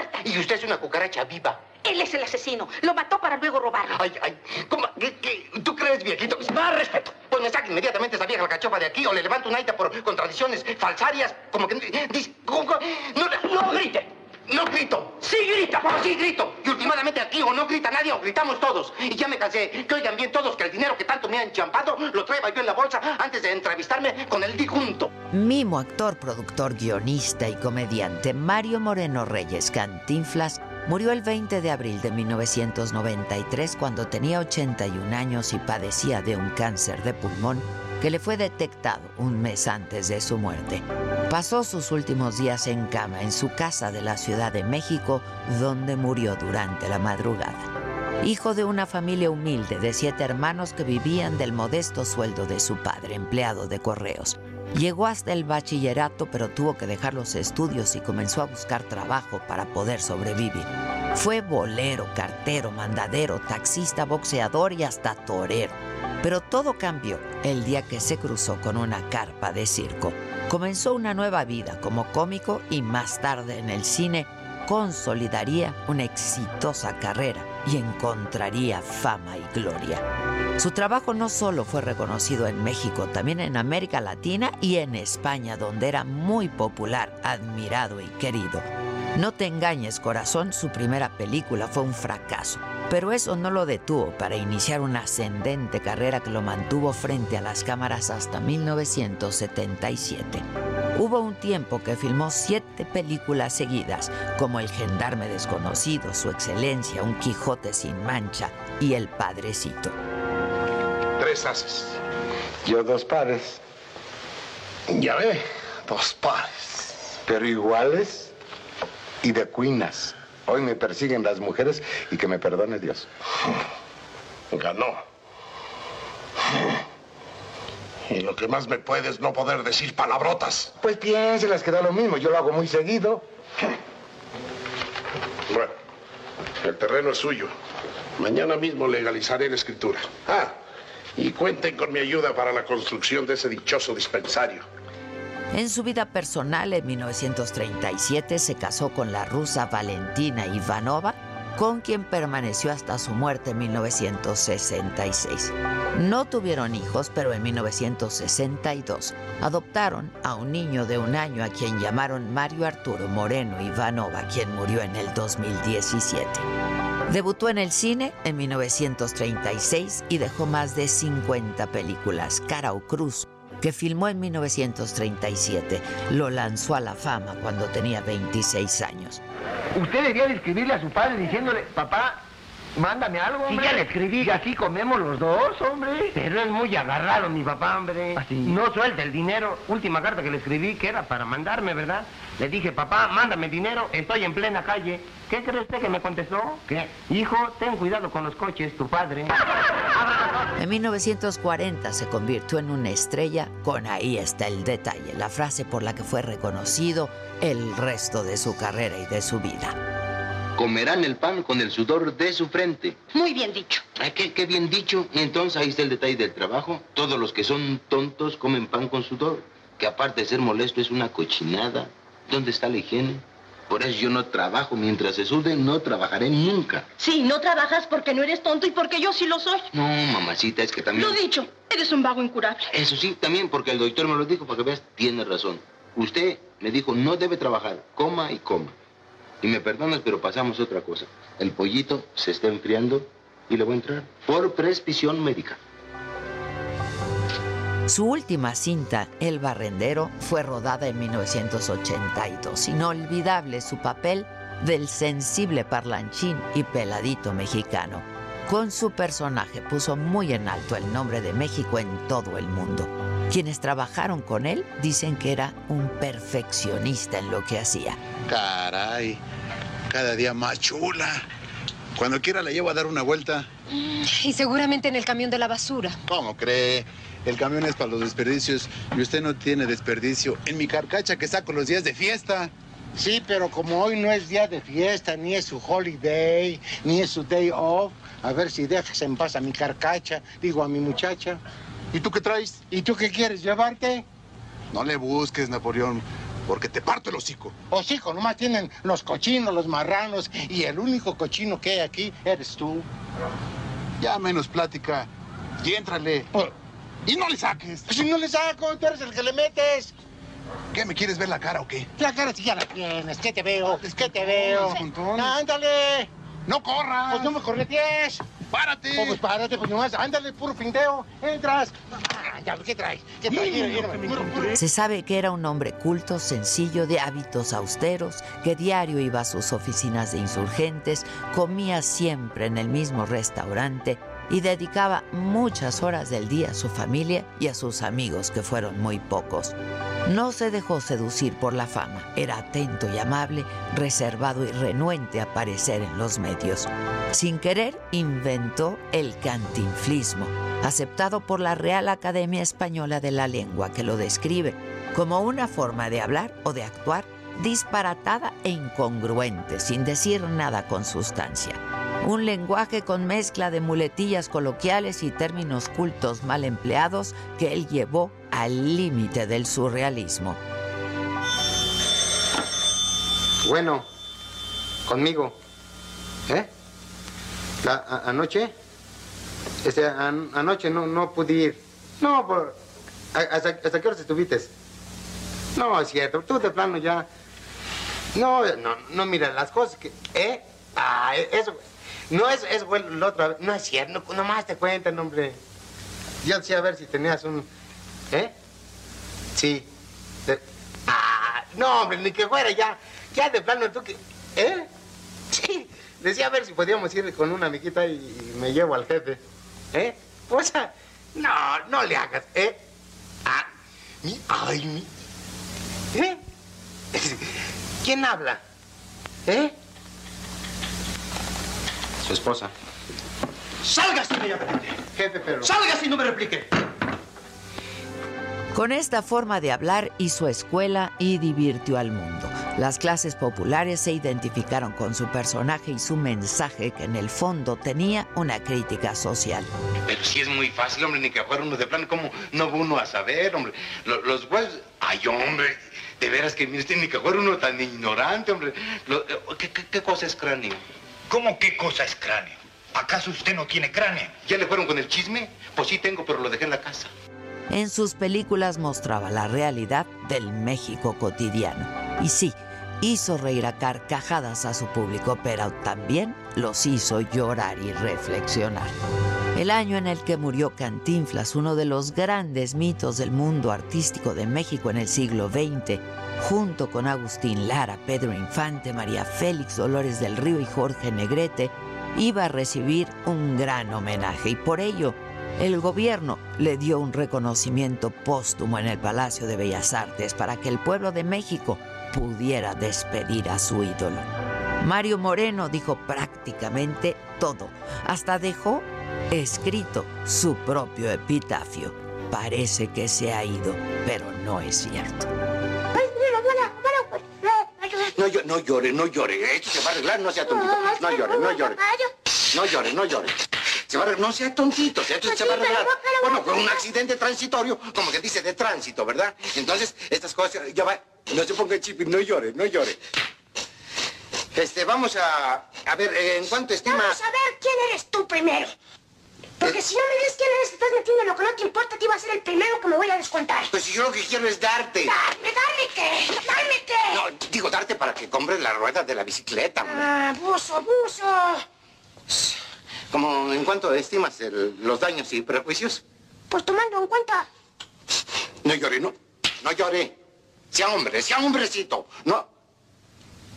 muerta. Y usted es una cucaracha viva. Él es el asesino. Lo mató para luego robarlo. Ay, ay. ¿Cómo? ¿Qué, qué? ¿Tú crees, viejito? Más respeto. Pues me saca inmediatamente esa vieja cachofa de aquí o le levanto un aita por contradicciones falsarias. Como que... dice- ¿cómo- cómo? No, no grite. No grito. Sí grita. Pues sí grito. Y últimamente aquí o no grita nadie o gritamos todos. Y ya me cansé. Que oigan bien todos que el dinero que tanto me han champado lo traigo yo en la bolsa antes de entrevistarme con el disjunto. Mimo, actor, productor, guionista y comediante Mario Moreno Reyes Cantinflas murió el 20 de abril de 1993 cuando tenía 81 años y padecía de un cáncer de pulmón que le fue detectado un mes antes de su muerte. Pasó sus últimos días en cama en su casa de la Ciudad de México, donde murió durante la madrugada. Hijo de una familia humilde de siete hermanos que vivían del modesto sueldo de su padre, empleado de correos. Llegó hasta el bachillerato, pero tuvo que dejar los estudios y comenzó a buscar trabajo para poder sobrevivir. Fue bolero, cartero, mandadero, taxista, boxeador y hasta torero. Pero todo cambió el día que se cruzó con una carpa de circo. Comenzó una nueva vida como cómico y más tarde en el cine consolidaría una exitosa carrera y encontraría fama y gloria. Su trabajo no solo fue reconocido en México, también en América Latina y en España, donde era muy popular, admirado y querido. No te engañes, corazón, su primera película fue un fracaso, pero eso no lo detuvo para iniciar una ascendente carrera que lo mantuvo frente a las cámaras hasta 1977. Hubo un tiempo que filmó siete películas seguidas, como El Gendarme Desconocido, Su Excelencia, Un Quijote sin Mancha y El Padrecito. Tres haces. Yo dos pares, Ya ve, dos pares. pero iguales y de cuinas. Hoy me persiguen las mujeres y que me perdone Dios. Ganó. Y lo que más me puede es no poder decir palabrotas. Pues piénselas que da lo mismo, yo lo hago muy seguido. Bueno, el terreno es suyo. Mañana mismo legalizaré la escritura. Ah, y cuenten con mi ayuda para la construcción de ese dichoso dispensario. En su vida personal, en 1937 se casó con la rusa Valentina Ivanova, con quien permaneció hasta su muerte en 1966. No tuvieron hijos, pero en 1962 adoptaron a un niño de un año a quien llamaron Mario Arturo Moreno Ivanova, quien murió en el 2017. Debutó en el cine en 1936 y dejó más de 50 películas. Cara o Cruz, que filmó en 1937, lo lanzó a la fama cuando tenía 26 años. Usted debía de escribirle a su padre diciéndole, papá, mándame algo, hombre. ya le escribí. Y así comemos los dos, hombre. Pero es muy agarrado, mi papá, hombre. ¿Ah, sí? No suelta el dinero. Última carta que le escribí, que era para mandarme, ¿verdad? Le dije, papá, mándame dinero, estoy en plena calle. ¿Qué cree usted que me contestó? ¿Qué? Hijo, ten cuidado con los coches, tu padre. En 1940 se convirtió en una estrella con Ahí está el detalle, la frase por la que fue reconocido el resto de su carrera y de su vida. Comerán el pan con el sudor de su frente. Muy bien dicho. Ay, qué, qué bien dicho. Entonces ahí está el detalle del trabajo. Todos los que son tontos comen pan con sudor. Que aparte de ser molesto es una cochinada. ¿Dónde está la higiene? Por eso yo no trabajo. Mientras se sude, no trabajaré nunca. Sí, no trabajas porque no eres tonto y porque yo sí lo soy. No, mamacita, es que también... Lo dicho, eres un vago incurable. Eso sí, también porque el doctor me lo dijo, para que veas, tiene razón. Usted me dijo, no debe trabajar, coma y coma. Y me perdonas, pero pasamos a otra cosa. El pollito se está enfriando y le voy a entrar por prescripción médica. Su última cinta, El Barrendero, fue rodada en 1982. Inolvidable su papel del sensible parlanchín y peladito mexicano. Con su personaje puso muy en alto el nombre de México en todo el mundo. Quienes trabajaron con él dicen que era un perfeccionista en lo que hacía. Caray, cada día más chula. Cuando quiera la llevo a dar una vuelta. Y seguramente en el camión de la basura. ¿Cómo cree? El camión es para los desperdicios y usted no tiene desperdicio en mi carcacha que saco los días de fiesta. Sí, pero como hoy no es día de fiesta, ni es su holiday, ni es su day off, a ver si dejas en paz a mi carcacha, digo a mi muchacha. ¿Y tú qué traes? ¿Y tú qué quieres, llevarte? No le busques, Napoleón. Porque te parto el hocico. Hocico, nomás tienen los cochinos, los marranos, y el único cochino que hay aquí eres tú. Ya menos plática. Y éntrale. Y no le saques. Si no le saco, tú eres el que le metes. ¿Qué, me quieres ver la cara o qué? La cara sí ya la tienes. ¿Qué te veo? ¿Qué te veo? montones. ¡Ándale! ¡No corras! Pues no me corretees. ¡Párate! Oh, pues párate, pues nomás, ándale, puro finteo. Entras. Ah, ya, ¿Qué traes? ¿Qué traes? Mira, mira, mira, mira. Se sabe que era un hombre culto, sencillo, de hábitos austeros, que diario iba a sus oficinas de insurgentes, comía siempre en el mismo restaurante y dedicaba muchas horas del día a su familia y a sus amigos, que fueron muy pocos. No se dejó seducir por la fama, era atento y amable, reservado y renuente a aparecer en los medios. Sin querer, inventó el cantinflismo, aceptado por la Real Academia Española de la Lengua, que lo describe como una forma de hablar o de actuar disparatada e incongruente, sin decir nada con sustancia. Un lenguaje con mezcla de muletillas coloquiales y términos cultos mal empleados que él llevó al límite del surrealismo. Bueno, conmigo. ¿Eh? La- anoche. Este, an- anoche no, no pude ir. No, por, hasta, ¿hasta qué horas estuviste? No, es cierto, tú de plano ya. No, no, no, mira, las cosas que. ¿Eh? Ah, eso. No es, es bueno la otra vez. No es cierto, no, nomás te cuentan, hombre. Yo decía a ver si tenías un. ¿Eh? Sí. Ah, no, hombre, ni que fuera ya. Ya de plano tú que. ¿Eh? Sí. Decía a ver si podíamos ir con una amiguita y, y me llevo al jefe. ¿Eh? O sea, no, no le hagas, ¿eh? Ah, mi, ay, mi. ¿Eh? ¿Quién habla? ¿Eh? Su esposa. ¡Salgas inmediatamente! Jefe, pero. ¡Salgas y no me replique! Con esta forma de hablar hizo escuela y divirtió al mundo. Las clases populares se identificaron con su personaje y su mensaje que en el fondo tenía una crítica social. Pero sí es muy fácil, hombre, ni que fuera uno de plano. ¿Cómo no va uno a saber, hombre? Lo- los huesos... Ay, hombre, de veras que mire ni que fuera uno tan ignorante, hombre. Lo- eh, ¿qué, qué, qué cosa es cráneo? ¿Cómo qué cosa es cráneo? ¿Acaso usted no tiene cráneo? ¿Ya le fueron con el chisme? Pues sí tengo, pero lo dejé en la casa. En sus películas mostraba la realidad del México cotidiano. Y sí, hizo reír a carcajadas a su público, pero también los hizo llorar y reflexionar. El año en el que murió Cantinflas, uno de los grandes mitos del mundo artístico de México en el siglo XX, junto con Agustín Lara, Pedro Infante, María Félix, Dolores del Río y Jorge Negrete, iba a recibir un gran homenaje y por ello el gobierno le dio un reconocimiento póstumo en el Palacio de Bellas Artes para que el pueblo de México pudiera despedir a su ídolo. Mario Moreno dijo prácticamente todo, hasta dejó escrito su propio epitafio. Parece que se ha ido, pero no es cierto. No, llo- no llore, no llore. Esto se va a arreglar, no sea tontito. No llore, no llore. No llore, no llore. Se va a arreglar, no sea tontito, esto se va a arreglar. Bueno, fue un accidente transitorio, como que dice de tránsito, ¿verdad? Entonces, estas cosas, ya va. No se ponga chip, no llore, no llore. Este, vamos a. A ver, ¿en cuánto estima? Vamos a ver quién eres tú primero. Porque si no me dices quién eres, estás metiendo en lo que no te importa, te iba a ser el primero que me voy a descontar. Pues si yo lo que quiero es darte. Dame, dame qué. No, digo darte para que compres la rueda de la bicicleta. hombre. Ah, abuso, abuso. Como, ¿En cuánto estimas el- los daños y prejuicios? Pues tomando en cuenta, No llore, no. No llore. Sea hombre, sea hombrecito. No.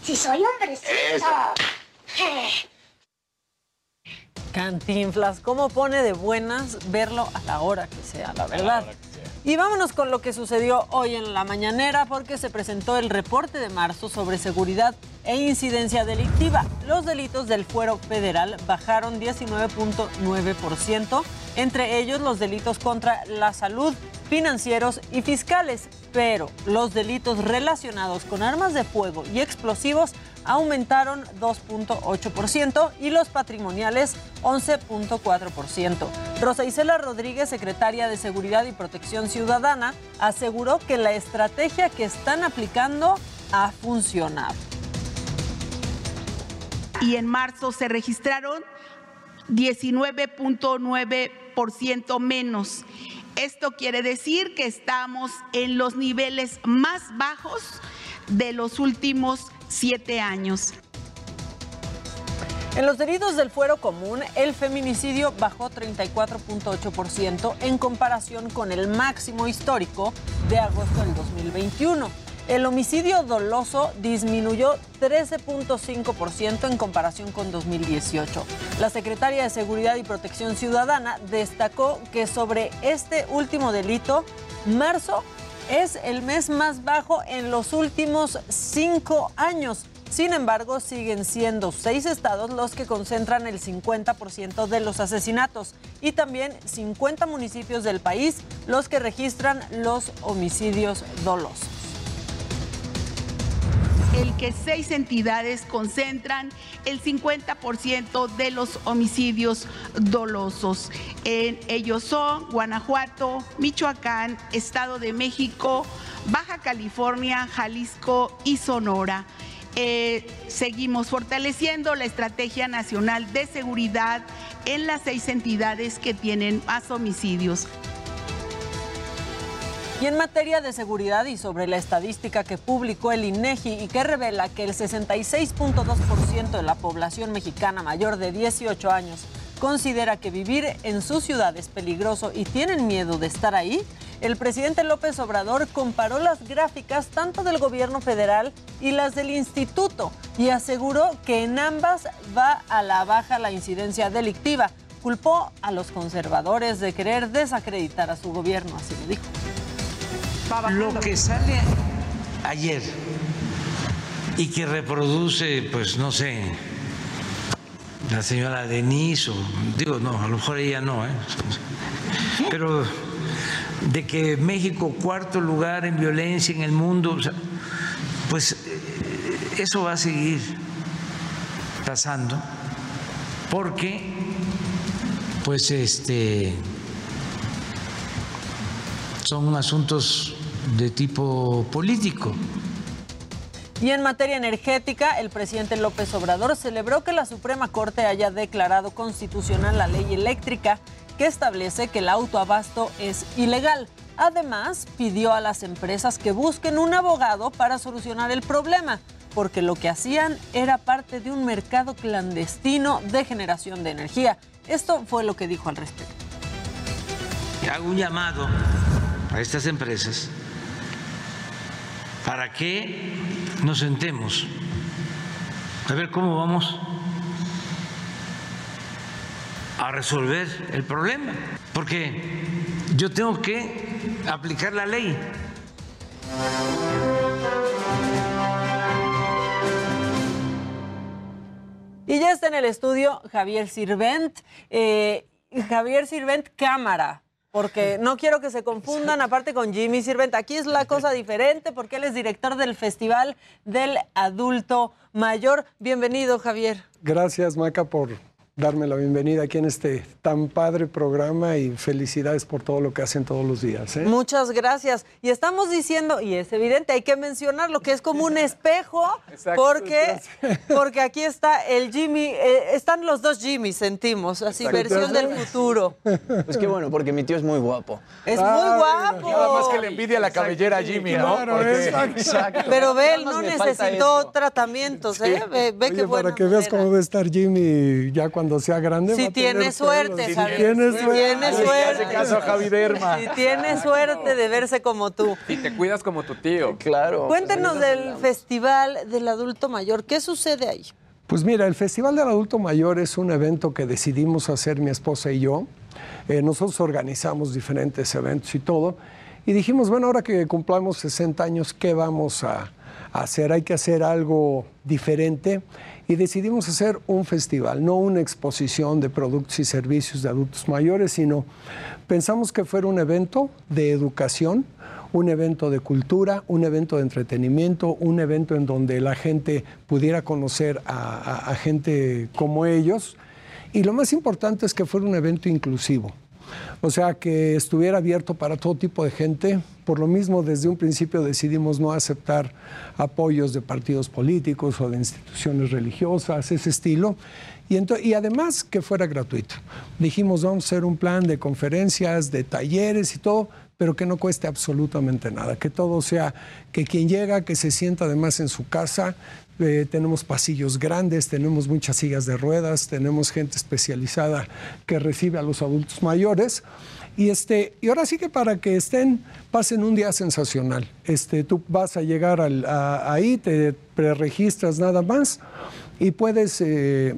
si soy hombrecito. Eso. Eh. Cantinflas, ¿cómo pone de buenas verlo a la hora que sea, la verdad? Y vámonos con lo que sucedió hoy en la mañanera porque se presentó el reporte de marzo sobre seguridad e incidencia delictiva. Los delitos del fuero federal bajaron 19.9%, entre ellos los delitos contra la salud, financieros y fiscales, pero los delitos relacionados con armas de fuego y explosivos aumentaron 2.8% y los patrimoniales 11.4%. Rosa Isela Rodríguez, secretaria de Seguridad y Protección Ciudadana, aseguró que la estrategia que están aplicando ha funcionado. Y en marzo se registraron 19.9% menos. Esto quiere decir que estamos en los niveles más bajos de los últimos siete años. En los heridos del fuero común, el feminicidio bajó 34.8% en comparación con el máximo histórico de agosto del 2021. El homicidio doloso disminuyó 13.5% en comparación con 2018. La secretaria de Seguridad y Protección Ciudadana destacó que sobre este último delito, marzo es el mes más bajo en los últimos cinco años. Sin embargo, siguen siendo seis estados los que concentran el 50% de los asesinatos y también 50 municipios del país los que registran los homicidios dolosos el que seis entidades concentran el 50% de los homicidios dolosos. En ellos son Guanajuato, Michoacán, Estado de México, Baja California, Jalisco y Sonora. Eh, seguimos fortaleciendo la Estrategia Nacional de Seguridad en las seis entidades que tienen más homicidios. Y en materia de seguridad y sobre la estadística que publicó el INEGI y que revela que el 66.2% de la población mexicana mayor de 18 años considera que vivir en su ciudad es peligroso y tienen miedo de estar ahí, el presidente López Obrador comparó las gráficas tanto del gobierno federal y las del instituto y aseguró que en ambas va a la baja la incidencia delictiva. Culpó a los conservadores de querer desacreditar a su gobierno, así lo dijo. Lo que sale ayer y que reproduce, pues no sé, la señora Denise, o digo, no, a lo mejor ella no, ¿eh? pero de que México cuarto lugar en violencia en el mundo, pues eh, eso va a seguir pasando porque pues este son asuntos de tipo político. Y en materia energética, el presidente López Obrador celebró que la Suprema Corte haya declarado constitucional la ley eléctrica que establece que el autoabasto es ilegal. Además, pidió a las empresas que busquen un abogado para solucionar el problema, porque lo que hacían era parte de un mercado clandestino de generación de energía. Esto fue lo que dijo al respecto. Hago un llamado a estas empresas para que nos sentemos a ver cómo vamos a resolver el problema, porque yo tengo que aplicar la ley. Y ya está en el estudio Javier Sirvent. Eh, Javier Sirvent Cámara, porque no quiero que se confundan, aparte con Jimmy Sirvent. Aquí es la cosa diferente porque él es director del Festival del Adulto Mayor. Bienvenido, Javier. Gracias, Maca, por darme la bienvenida aquí en este tan padre programa y felicidades por todo lo que hacen todos los días. ¿eh? Muchas gracias. Y estamos diciendo, y es evidente, hay que mencionar lo que es como un espejo, porque, porque aquí está el Jimmy, eh, están los dos Jimmy, sentimos, así, versión del futuro. Pues qué bueno, porque mi tío es muy guapo. Es muy guapo. Nada más que le envidia la cabellera a Jimmy, ¿no? Claro, exacto. Pero ve, él no necesitó tratamientos, ¿eh? Ve, ve Oye, qué bueno. para que veas cómo va a estar Jimmy ya cuando sea grande. Si tiene suerte, pelos. Si Javier. tiene Si suerte. tiene suerte. Hace caso a Javi Derma. Si tiene suerte de verse como tú. Y te cuidas como tu tío. Claro. Cuéntenos del Festival del Adulto Mayor. ¿Qué sucede ahí? Pues mira, el Festival del Adulto Mayor es un evento que decidimos hacer mi esposa y yo. Eh, nosotros organizamos diferentes eventos y todo. Y dijimos, bueno, ahora que cumplamos 60 años, ¿qué vamos a, a hacer? Hay que hacer algo diferente. Y decidimos hacer un festival, no una exposición de productos y servicios de adultos mayores, sino pensamos que fuera un evento de educación, un evento de cultura, un evento de entretenimiento, un evento en donde la gente pudiera conocer a, gente como ellos. Y lo más importante es que fuera un evento inclusivo, O sea, que estuviera abierto para todo tipo de gente. Por lo mismo, desde un principio decidimos no aceptar apoyos de partidos políticos o de instituciones religiosas, ese estilo. Y, y además que fuera gratuito. Dijimos, vamos a hacer un plan de conferencias, de talleres y todo, pero que no cueste absolutamente nada, que todo sea, que quien llega, que se sienta además en su casa, eh, tenemos pasillos grandes, tenemos muchas sillas de ruedas, tenemos gente especializada que recibe a los adultos mayores. Y, este, y ahora sí que para que estén, pasen un día sensacional. Este, tú vas a llegar al- ahí, te preregistras nada más y puedes... eh,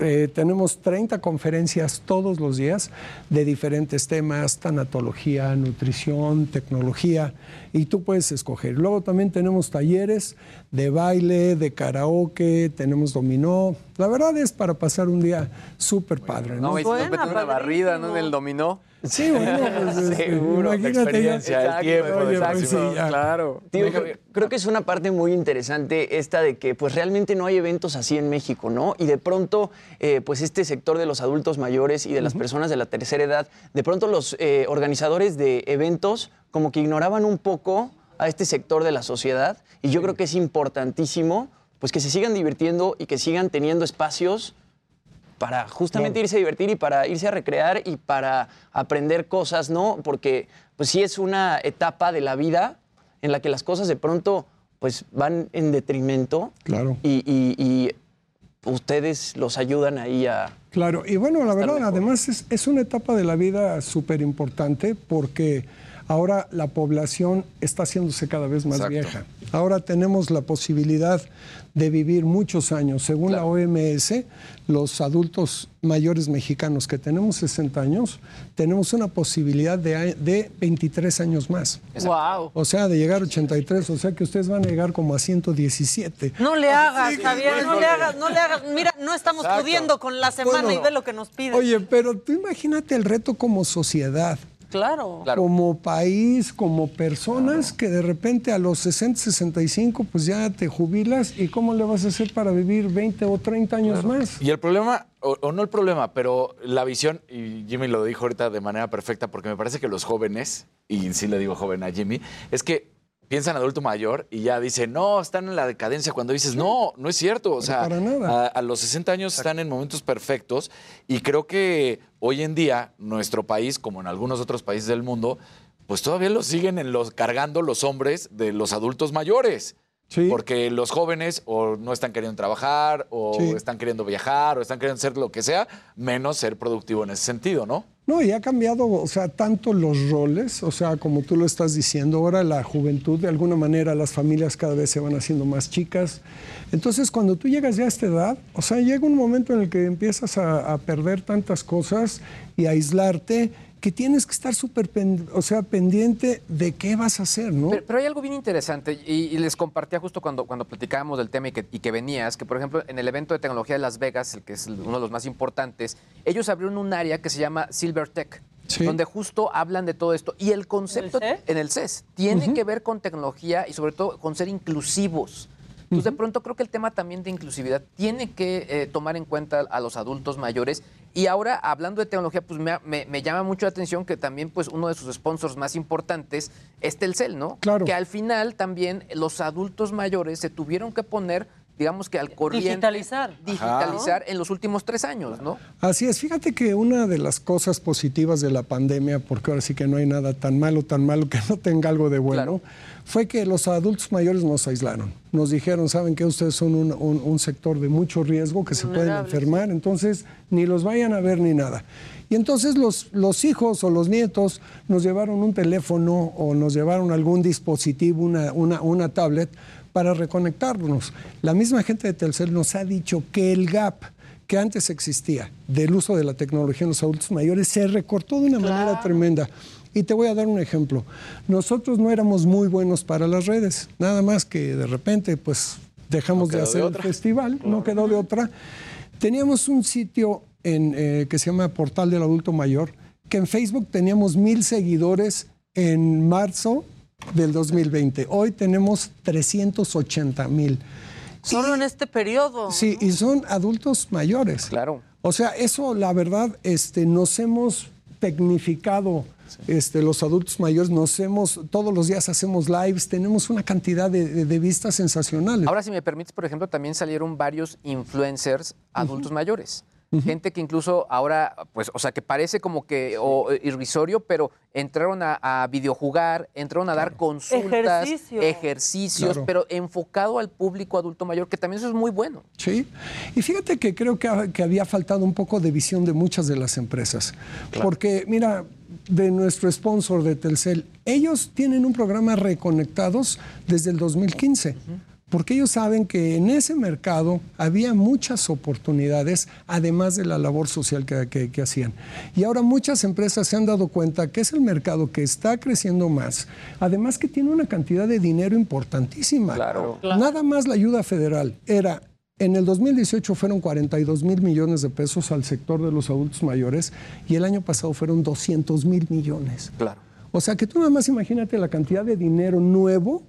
eh, tenemos 30 conferencias todos los días de diferentes temas, tanatología, nutrición, tecnología, y tú puedes escoger. Luego también tenemos talleres de baile, de karaoke, tenemos dominó. La verdad es para pasar un día súper padre. No, ¿no? y si nos meten una barrida, ¿no? En el dominó. Sí, bueno, pues, este, Seguro, la imagínate ya. experiencia, el Exacto, tiempo, oye, exacto, pues sí, claro. Tío, creo, creo que es una parte muy interesante esta de que pues realmente no hay eventos así en México, ¿no? Y de pronto, eh, pues este sector de los adultos mayores y de las personas de la tercera edad, de pronto los eh, organizadores de eventos como que ignoraban un poco a este sector de la sociedad y yo creo que es importantísimo pues que se sigan divirtiendo y que sigan teniendo espacios para justamente irse a divertir y para irse a recrear y para aprender cosas, ¿no? Porque pues sí es una etapa de la vida en la que las cosas de pronto pues van en detrimento Claro. y, y- y ustedes los ayudan ahí a... Claro, y bueno, la verdad, además es, es una etapa de la vida súper importante porque ahora la población está haciéndose cada vez más Exacto. vieja. Ahora tenemos la posibilidad de vivir muchos años. Según la OMS, los adultos mayores mexicanos que tenemos 60 años, tenemos una posibilidad de, de 23 años más. Wow. O sea, de llegar a 83, o sea que ustedes van a llegar como a 117. No le hagas, Sí, Javier, no le hagas, no le hagas. Mira, no estamos Exacto. pudiendo con la semana Bueno, y ve lo que nos piden. Oye, pero tú imagínate el reto como sociedad. Claro. como país, como personas que de repente a los 60, 65 pues ya te jubilas y cómo le vas a hacer para vivir 20 o 30 años más. Y el problema, o, o no el problema, pero la visión, y Jimmy lo dijo ahorita de manera perfecta, porque me parece que los jóvenes, y sí le digo joven a Jimmy, es que piensan adulto mayor y ya dicen, no, están en la decadencia. Cuando dices, no, no es cierto. O sea, para nada. A, a los 60 años están en momentos perfectos y creo que hoy en día nuestro país, como en algunos otros países del mundo, pues todavía lo siguen en los, cargando los hombres de los adultos mayores. Porque los jóvenes o no están queriendo trabajar, o Sí. están queriendo viajar, o están queriendo hacer lo que sea, menos ser productivo en ese sentido, ¿no? No, y ha cambiado, o sea, tanto los roles, o sea, como tú lo estás diciendo, ahora la juventud, de alguna manera las familias cada vez se van haciendo más chicas. Entonces, cuando tú llegas ya a esta edad, o sea, llega un momento en el que empiezas a, a perder tantas cosas y a aislarte que tienes que estar súper, o sea, pendiente de qué vas a hacer, ¿no? Pero, pero hay algo bien interesante y, y les compartía justo cuando, cuando platicábamos del tema y que, y que venías, que por ejemplo en el evento de tecnología de Las Vegas, el que es uno de los más importantes, ellos abrieron un área que se llama Silver Tech, Sí. donde justo hablan de todo esto. Y el concepto en el CES tiene que ver con tecnología y sobre todo con ser inclusivos. Entonces, de pronto creo que el tema también de inclusividad tiene que eh, tomar en cuenta a los adultos mayores. Y ahora, hablando de tecnología, pues me, me- me llama mucho la atención que también pues uno de sus sponsors más importantes es Telcel, ¿no? Claro. Que al final también los adultos mayores se tuvieron que poner, digamos que al corriente. Digitalizar. Digitalizar en los últimos tres años, ¿no? Así es, fíjate que una de las cosas positivas de la pandemia, porque ahora sí que no hay nada tan malo, tan malo que no tenga algo de bueno, fue que los adultos mayores nos aislaron. Nos dijeron, saben que ustedes son un, un- un sector de mucho riesgo, que se pueden enfermar, entonces ni los vayan a ver ni nada. Y entonces los, los hijos o los nietos nos llevaron un teléfono o nos llevaron algún dispositivo, una, una, una tablet, para reconectarnos. La misma gente de Telcel nos ha dicho que el gap que antes existía del uso de la tecnología en los adultos mayores se recortó de una manera tremenda. Y te voy a dar un ejemplo. Nosotros no éramos muy buenos para las redes, nada más que de repente pues dejamos de quedó de hacer el festival, no quedó de otra. Teníamos un sitio en, eh, que se llama Portal del Adulto Mayor, que en Facebook teníamos mil seguidores en marzo del 2020. Hoy tenemos 380 mil. Solo en este periodo. Sí, y son adultos mayores. Claro. O sea, eso la verdad, este, nos hemos tecnificado este, los adultos mayores, nos hemos, todos los días hacemos lives, tenemos una cantidad de, de- de vistas sensacionales. Ahora, si me permites, por ejemplo, también salieron varios influencers adultos mayores. Gente que incluso ahora, pues, o sea, que parece como que o, eh, irrisorio, pero entraron a, a videojugar, entraron a dar consultas, Ejercicio. ejercicios, Claro. pero enfocado al público adulto mayor, que también eso es muy bueno. Sí, y fíjate que creo que había faltado un poco de visión de muchas de las empresas. Porque, mira, de nuestro sponsor de Telcel, ellos tienen un programa Reconectados desde el 2015. Porque ellos saben que en ese mercado había muchas oportunidades, además de la labor social que, que- que hacían. Y ahora muchas empresas se han dado cuenta que es el mercado que está creciendo más, además que tiene una cantidad de dinero importantísima. Claro. Nada más la ayuda federal era, en el 2018 fueron 42 mil millones de pesos al sector de los adultos mayores y el año pasado fueron 200 mil millones. Claro. O sea que tú nada más imagínate la cantidad de dinero nuevo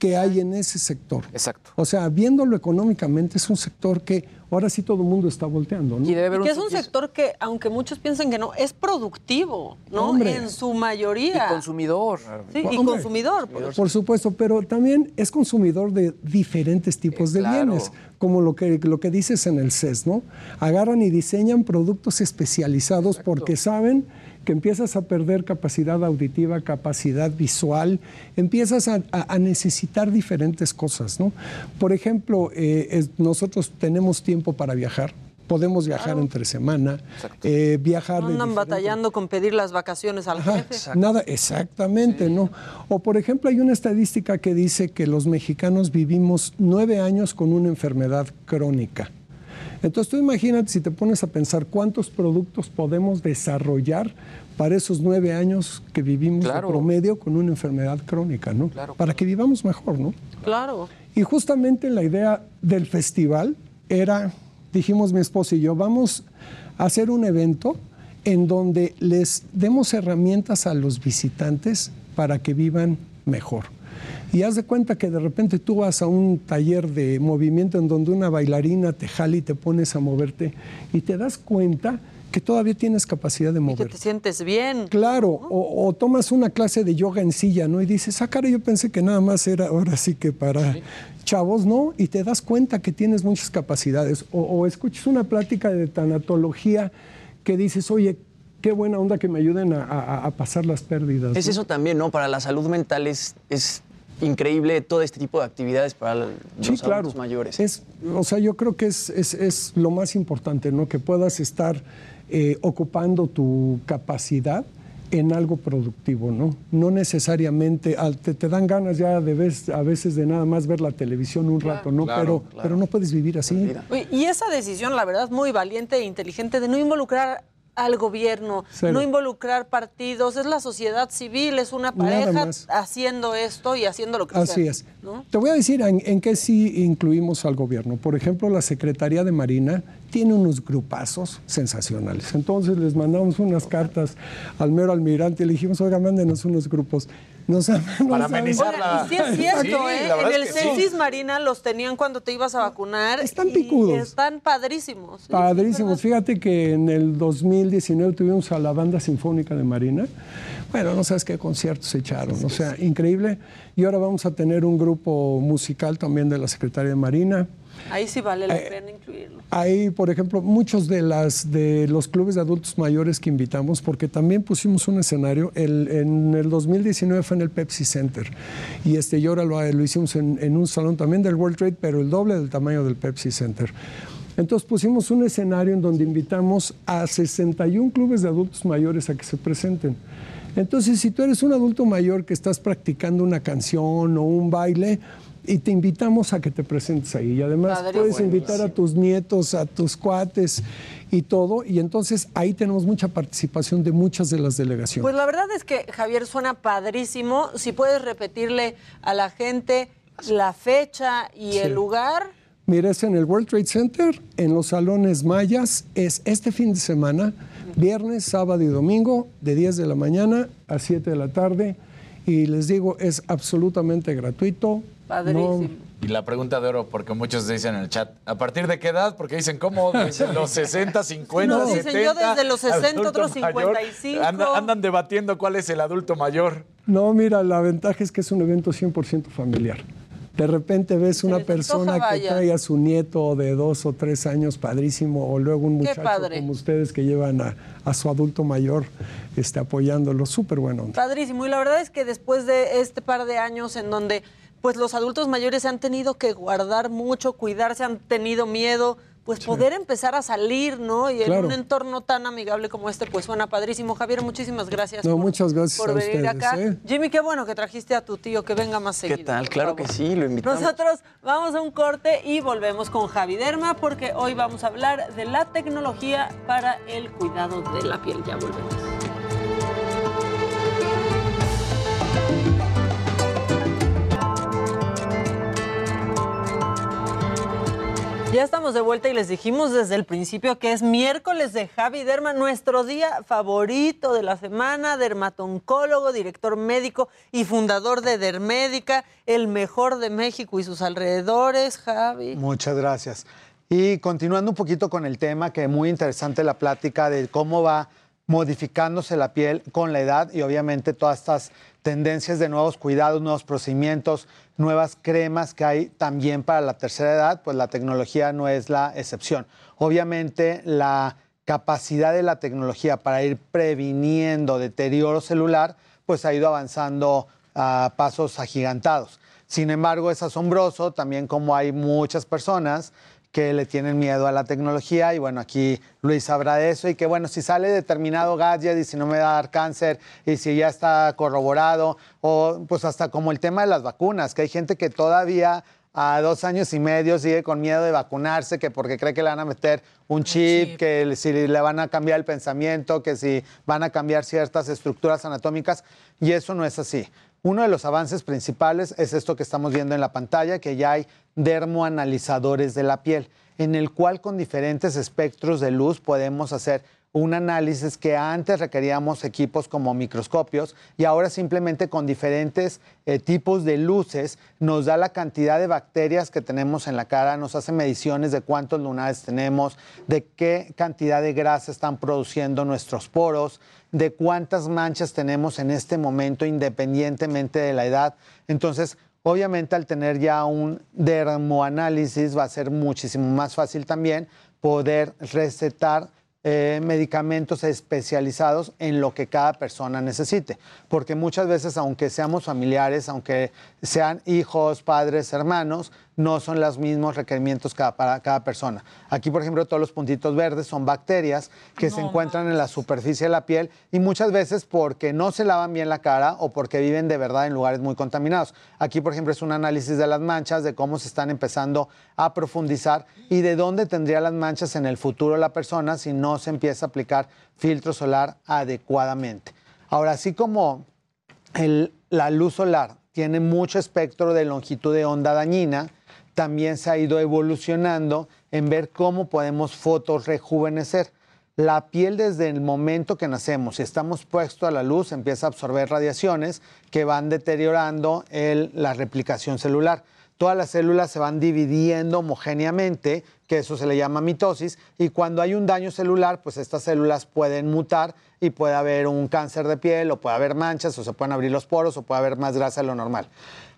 que hay en ese sector. Exacto. O sea, viéndolo económicamente, es un sector que ahora sí todo el mundo está volteando. ¿no? Y debe haber Y que es un sector que, aunque muchos piensen que no, es productivo, ¿no? Hombre. En su mayoría. Y consumidor. Sí, y Hombre, consumidor. por Por supuesto, pero también es consumidor de diferentes tipos de claro. bienes, como lo que, lo que dices en el CES, ¿no? Agarran y diseñan productos especializados porque saben que empiezas a perder capacidad auditiva, capacidad visual, empiezas a, a- a necesitar diferentes cosas, ¿no? Por ejemplo, eh, es- nosotros tenemos tiempo para viajar, podemos viajar entre semana, eh, viajar de Andan batallando con pedir las vacaciones al Ajá, jefe. Nada, exactamente, ¿no? O por ejemplo, hay una estadística que dice que los mexicanos vivimos nueve años con una enfermedad crónica. Entonces tú imagínate si te pones a pensar cuántos productos podemos desarrollar para esos nueve años que vivimos Claro. de promedio con una enfermedad crónica, ¿no? Claro, Para que vivamos mejor, ¿no? Claro. Y justamente la idea del festival era, dijimos mi esposo y yo, vamos a hacer un evento en donde les demos herramientas a los visitantes para que vivan mejor. Y haz de cuenta que de repente tú vas a un taller de movimiento en donde una bailarina te jala y te pones a moverte y te das cuenta que todavía tienes capacidad de Que moverte. te sientes bien. Claro, o, o tomas una clase de yoga en silla, ¿no? Y dices, ah, cara, yo pensé que nada más era ahora sí que para chavos, ¿no? Y te das cuenta que tienes muchas capacidades. O, o escuchas una plática de tanatología que dices, oye, qué buena onda que me ayuden a, a- a pasar las pérdidas. Es ¿no? eso también, ¿no? Para la salud mental es, es increíble todo este tipo de actividades para los Sí, claro. adultos mayores. Es, o sea, yo creo que es, es- es lo más importante, ¿no? Que puedas estar eh, ocupando tu capacidad en algo productivo, ¿no? No necesariamente, al- te, te dan ganas ya de vez, a veces de nada más ver la televisión un rato, ¿no? claro, pero, claro. pero no puedes vivir así. Y esa decisión, la verdad, muy valiente e inteligente de no involucrar al gobierno, Cero. no involucrar partidos, es la sociedad civil, es una pareja haciendo esto y haciendo lo que Así sea, es. ¿no? Te voy a decir en, en qué sí incluimos al gobierno. Por ejemplo, la Secretaría de Marina tiene unos grupazos sensacionales. Entonces les mandamos unas cartas al mero almirante y le dijimos, oiga, mándenos unos grupos. Nos, nos Para saben- amenizar sí es cierto, Sí, ¿eh? En el que sí. Marina los tenían cuando te ibas a vacunar. Están y picudos. Están padrísimos. Sí, Padrísimos. Fíjate que en el 2019 tuvimos a la Banda Sinfónica de Marina. Bueno, no sabes qué conciertos se echaron. O sea, increíble. Y ahora vamos a tener un grupo musical también de la Secretaría de Marina. Ahí sí vale la Eh, pena incluirlo. Hay, por ejemplo, muchos de, las, de los clubes de adultos mayores que invitamos, porque también pusimos un escenario. El- en el 2019 fue en el Pepsi Center. Y, este, y ahora lo, lo hicimos en, en un salón también del World Trade, pero el doble del tamaño del Pepsi Center. Entonces pusimos un escenario en donde invitamos a 61 clubes de adultos mayores a que se presenten. Entonces, si tú eres un adulto mayor que estás practicando una canción o un baile, y te invitamos a que te presentes ahí. Y además puedes invitar a tus nietos, a tus cuates y todo. Y entonces ahí tenemos mucha participación de muchas de las delegaciones. Pues la verdad es que Javier suena padrísimo. Si puedes repetirle a la gente la fecha y Sí. el lugar. Mira, es en el World Trade Center, en los salones mayas. Es este fin de semana, viernes, sábado y domingo, de 10 de la mañana a 7 de la tarde. Y les digo, es absolutamente gratuito. Padrísimo. Y la pregunta de oro, porque muchos dicen en el chat, ¿a partir de qué edad? Porque dicen, ¿cómo? Desde los 60, 50, No, dicen 70. yo desde los 60, adulto otros mayor. 55. Anda- andan debatiendo cuál es el adulto mayor. No, mira, la ventaja es que es un evento 100% familiar. De repente ves una persona que trae a su nieto de dos o tres años, padrísimo, o luego un muchacho padre. como ustedes que llevan a, a su adulto mayor este, apoyándolo. Súper bueno. Padrísimo. Y la verdad es que después de este par de años en donde pues los adultos mayores se han tenido que guardar mucho, cuidarse, han tenido miedo, pues poder empezar a salir, ¿no? Y en un entorno tan amigable como este, pues suena padrísimo. Javier, muchísimas gracias No, por, muchas gracias por a venir ustedes, acá. ¿eh? Jimmy, qué bueno que trajiste a tu tío, que venga más seguido. ¿Qué tal? Claro que sí, lo invitamos. Nosotros vamos a un corte y volvemos con Javi Derma porque hoy vamos a hablar de la tecnología para el cuidado de la piel. Ya volvemos. Ya estamos de vuelta y les dijimos desde el principio que es miércoles de Javi Derma, nuestro día favorito de la semana, dermatoncólogo, director médico y fundador de Dermédica, el mejor de México y sus alrededores, Javi. Muchas gracias. Y continuando un poquito con el tema, que es muy interesante la plática de cómo va modificándose la piel con la edad y obviamente todas estas tendencias de nuevos cuidados, nuevos procedimientos, nuevas cremas que hay también para la tercera edad, pues la tecnología no es la excepción. Obviamente la capacidad de la tecnología para ir previniendo deterioro celular, pues ha ido avanzando a pasos agigantados. Sin embargo, es asombroso también como hay muchas personas que le tienen miedo a la tecnología y bueno, aquí Luis sabrá de eso y que bueno, si sale determinado gadget y si no me va a dar cáncer y si ya está corroborado o pues hasta como el tema de las vacunas, que hay gente que todavía a dos años y medio sigue con miedo de vacunarse, que porque cree que le van a meter un chip, que si le van a cambiar el pensamiento, que si van a cambiar ciertas estructuras anatómicas, y eso no es así. Uno de los avances principales es esto que estamos viendo en la pantalla, que ya hay dermoanalizadores de la piel, en el cual con diferentes espectros de luz podemos hacer un análisis que antes requeríamos equipos como microscopios y ahora simplemente con diferentes eh, tipos de luces nos da la cantidad de bacterias que tenemos en la cara, nos hace mediciones de cuántos lunares tenemos, de qué cantidad de grasa están produciendo nuestros poros, de cuántas manchas tenemos en este momento independientemente de la edad. Entonces, obviamente al tener ya un dermoanálisis va a ser muchísimo más fácil también poder recetar eh, medicamentos especializados en lo que cada persona necesite. Porque muchas veces, aunque seamos familiares, aunque sean hijos, padres, hermanos, no son los mismos requerimientos cada- para cada persona. Aquí, por ejemplo, todos los puntitos verdes son bacterias que se encuentran en la superficie de la piel y muchas veces porque no se lavan bien la cara o porque viven de verdad en lugares muy contaminados. Aquí, por ejemplo, es un análisis de las manchas, de cómo se están empezando a profundizar y de dónde tendría las manchas en el futuro la persona si no se empieza a aplicar filtro solar adecuadamente. Ahora, así como el- la luz solar tiene mucho espectro de longitud de onda dañina, también se ha ido evolucionando en ver cómo podemos fotorrejuvenecer. La piel desde el momento que nacemos, si estamos puestos a la luz, empieza a absorber radiaciones que van deteriorando la replicación celular. Todas las células se van dividiendo homogéneamente, que eso se le llama mitosis, y cuando hay un daño celular, pues estas células pueden mutar y puede haber un cáncer de piel, o puede haber manchas, o se pueden abrir los poros, o puede haber más grasa de lo normal.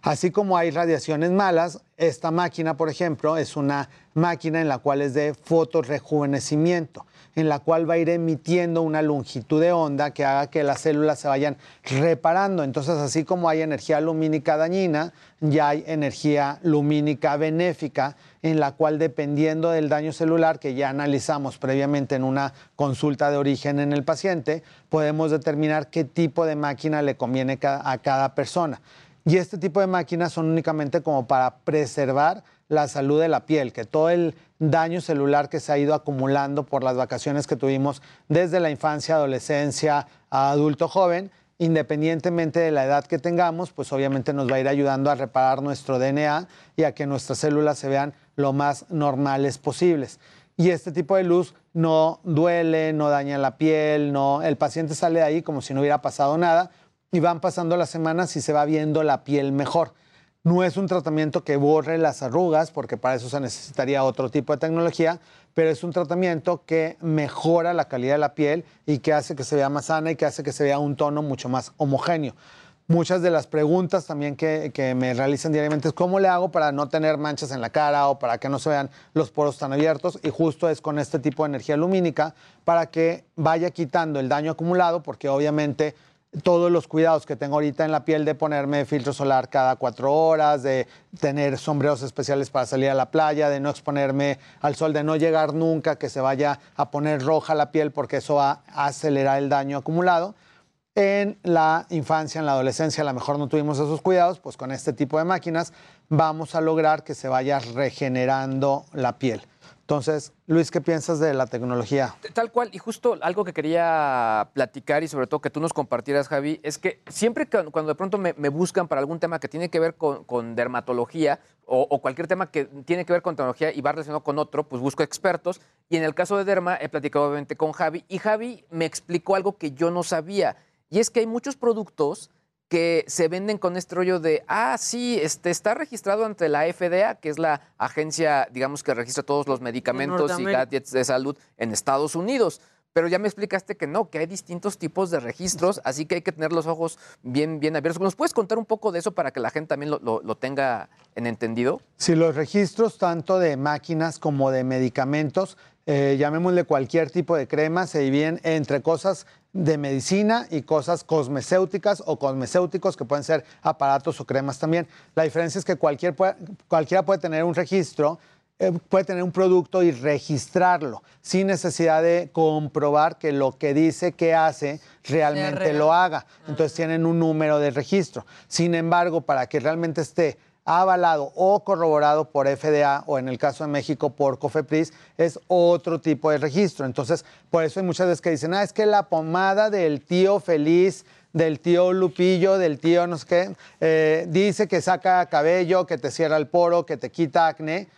Así como hay radiaciones malas, esta máquina, por ejemplo, es una máquina en la cual es de fotorrejuvenecimiento, en la cual va a ir emitiendo una longitud de onda que haga que las células se vayan reparando. Entonces, así como hay energía lumínica dañina, ya hay energía lumínica benéfica, en la cual dependiendo del daño celular que ya analizamos previamente en una consulta de origen en el paciente, podemos determinar qué tipo de máquina le conviene a cada persona. Y este tipo de máquinas son únicamente como para preservar la salud de la piel, que todo el daño celular que se ha ido acumulando por las vacaciones que tuvimos desde la infancia, adolescencia, a adulto joven, independientemente de la edad que tengamos, pues obviamente nos va a ir ayudando a reparar nuestro DNA y a que nuestras células se vean lo más normales posibles. Y este tipo de luz no duele, no daña la piel, no, el paciente sale de ahí como si no hubiera pasado nada y van pasando las semanas y se va viendo la piel mejor. No es un tratamiento que borre las arrugas, porque para eso se necesitaría otro tipo de tecnología, pero es un tratamiento que mejora la calidad de la piel y que hace que se vea más sana y que hace que se vea un tono mucho más homogéneo. Muchas de las preguntas también que, me realizan diariamente es cómo le hago para no tener manchas en la cara o para que no se vean los poros tan abiertos y justo es con este tipo de energía lumínica para que vaya quitando el daño acumulado porque obviamente todos los cuidados que tengo ahorita en la piel de ponerme filtro solar cada cuatro horas, de tener sombreros especiales para salir a la playa, de no exponerme al sol, de no llegar nunca que se vaya a poner roja la piel porque eso va a acelerar el daño acumulado. En la infancia, en la adolescencia, a lo mejor no tuvimos esos cuidados, pues con este tipo de máquinas vamos a lograr que se vaya regenerando la piel. Entonces, Luis, ¿qué piensas de la tecnología? Tal cual, y justo algo que quería platicar y sobre todo que tú nos compartieras, Javi, es que siempre que, cuando de pronto me, buscan para algún tema que tiene que ver con, con dermatología o, o, cualquier tema que tiene que ver con tecnología y va relacionado con otro, pues busco expertos. Y en el caso de Derma he platicado obviamente con Javi y Javi me explicó algo que yo no sabía. Y es que hay muchos productos que se venden con este rollo de, ah, sí, este, está registrado ante la FDA, que es la agencia, digamos, que registra todos los medicamentos y gadgets de salud en Estados Unidos. Pero ya me explicaste que no, que hay distintos tipos de registros, así que hay que tener los ojos bien, bien abiertos. ¿Nos puedes contar un poco de eso para que la gente también lo, lo, tenga en entendido? Sí, los registros tanto de máquinas como de medicamentos eh, llamémosle cualquier tipo de crema, se dividen entre cosas de medicina y cosas cosmecéuticas o cosmecéuticos que pueden ser aparatos o cremas también. La diferencia es que cualquier, cualquiera puede tener un registro, eh, puede tener un producto y registrarlo sin necesidad de comprobar que lo que dice que hace realmente lo haga. Entonces tienen un número de registro. Sin embargo, para que realmente esté avalado o corroborado por FDA o en el caso de México por COFEPRIS, es otro tipo de registro. Entonces, por eso hay muchas veces que dicen, ah, es que la pomada del tío feliz, del tío Lupillo, del tío no sé qué, eh, dice que saca cabello, que te cierra el poro, que te quita acné,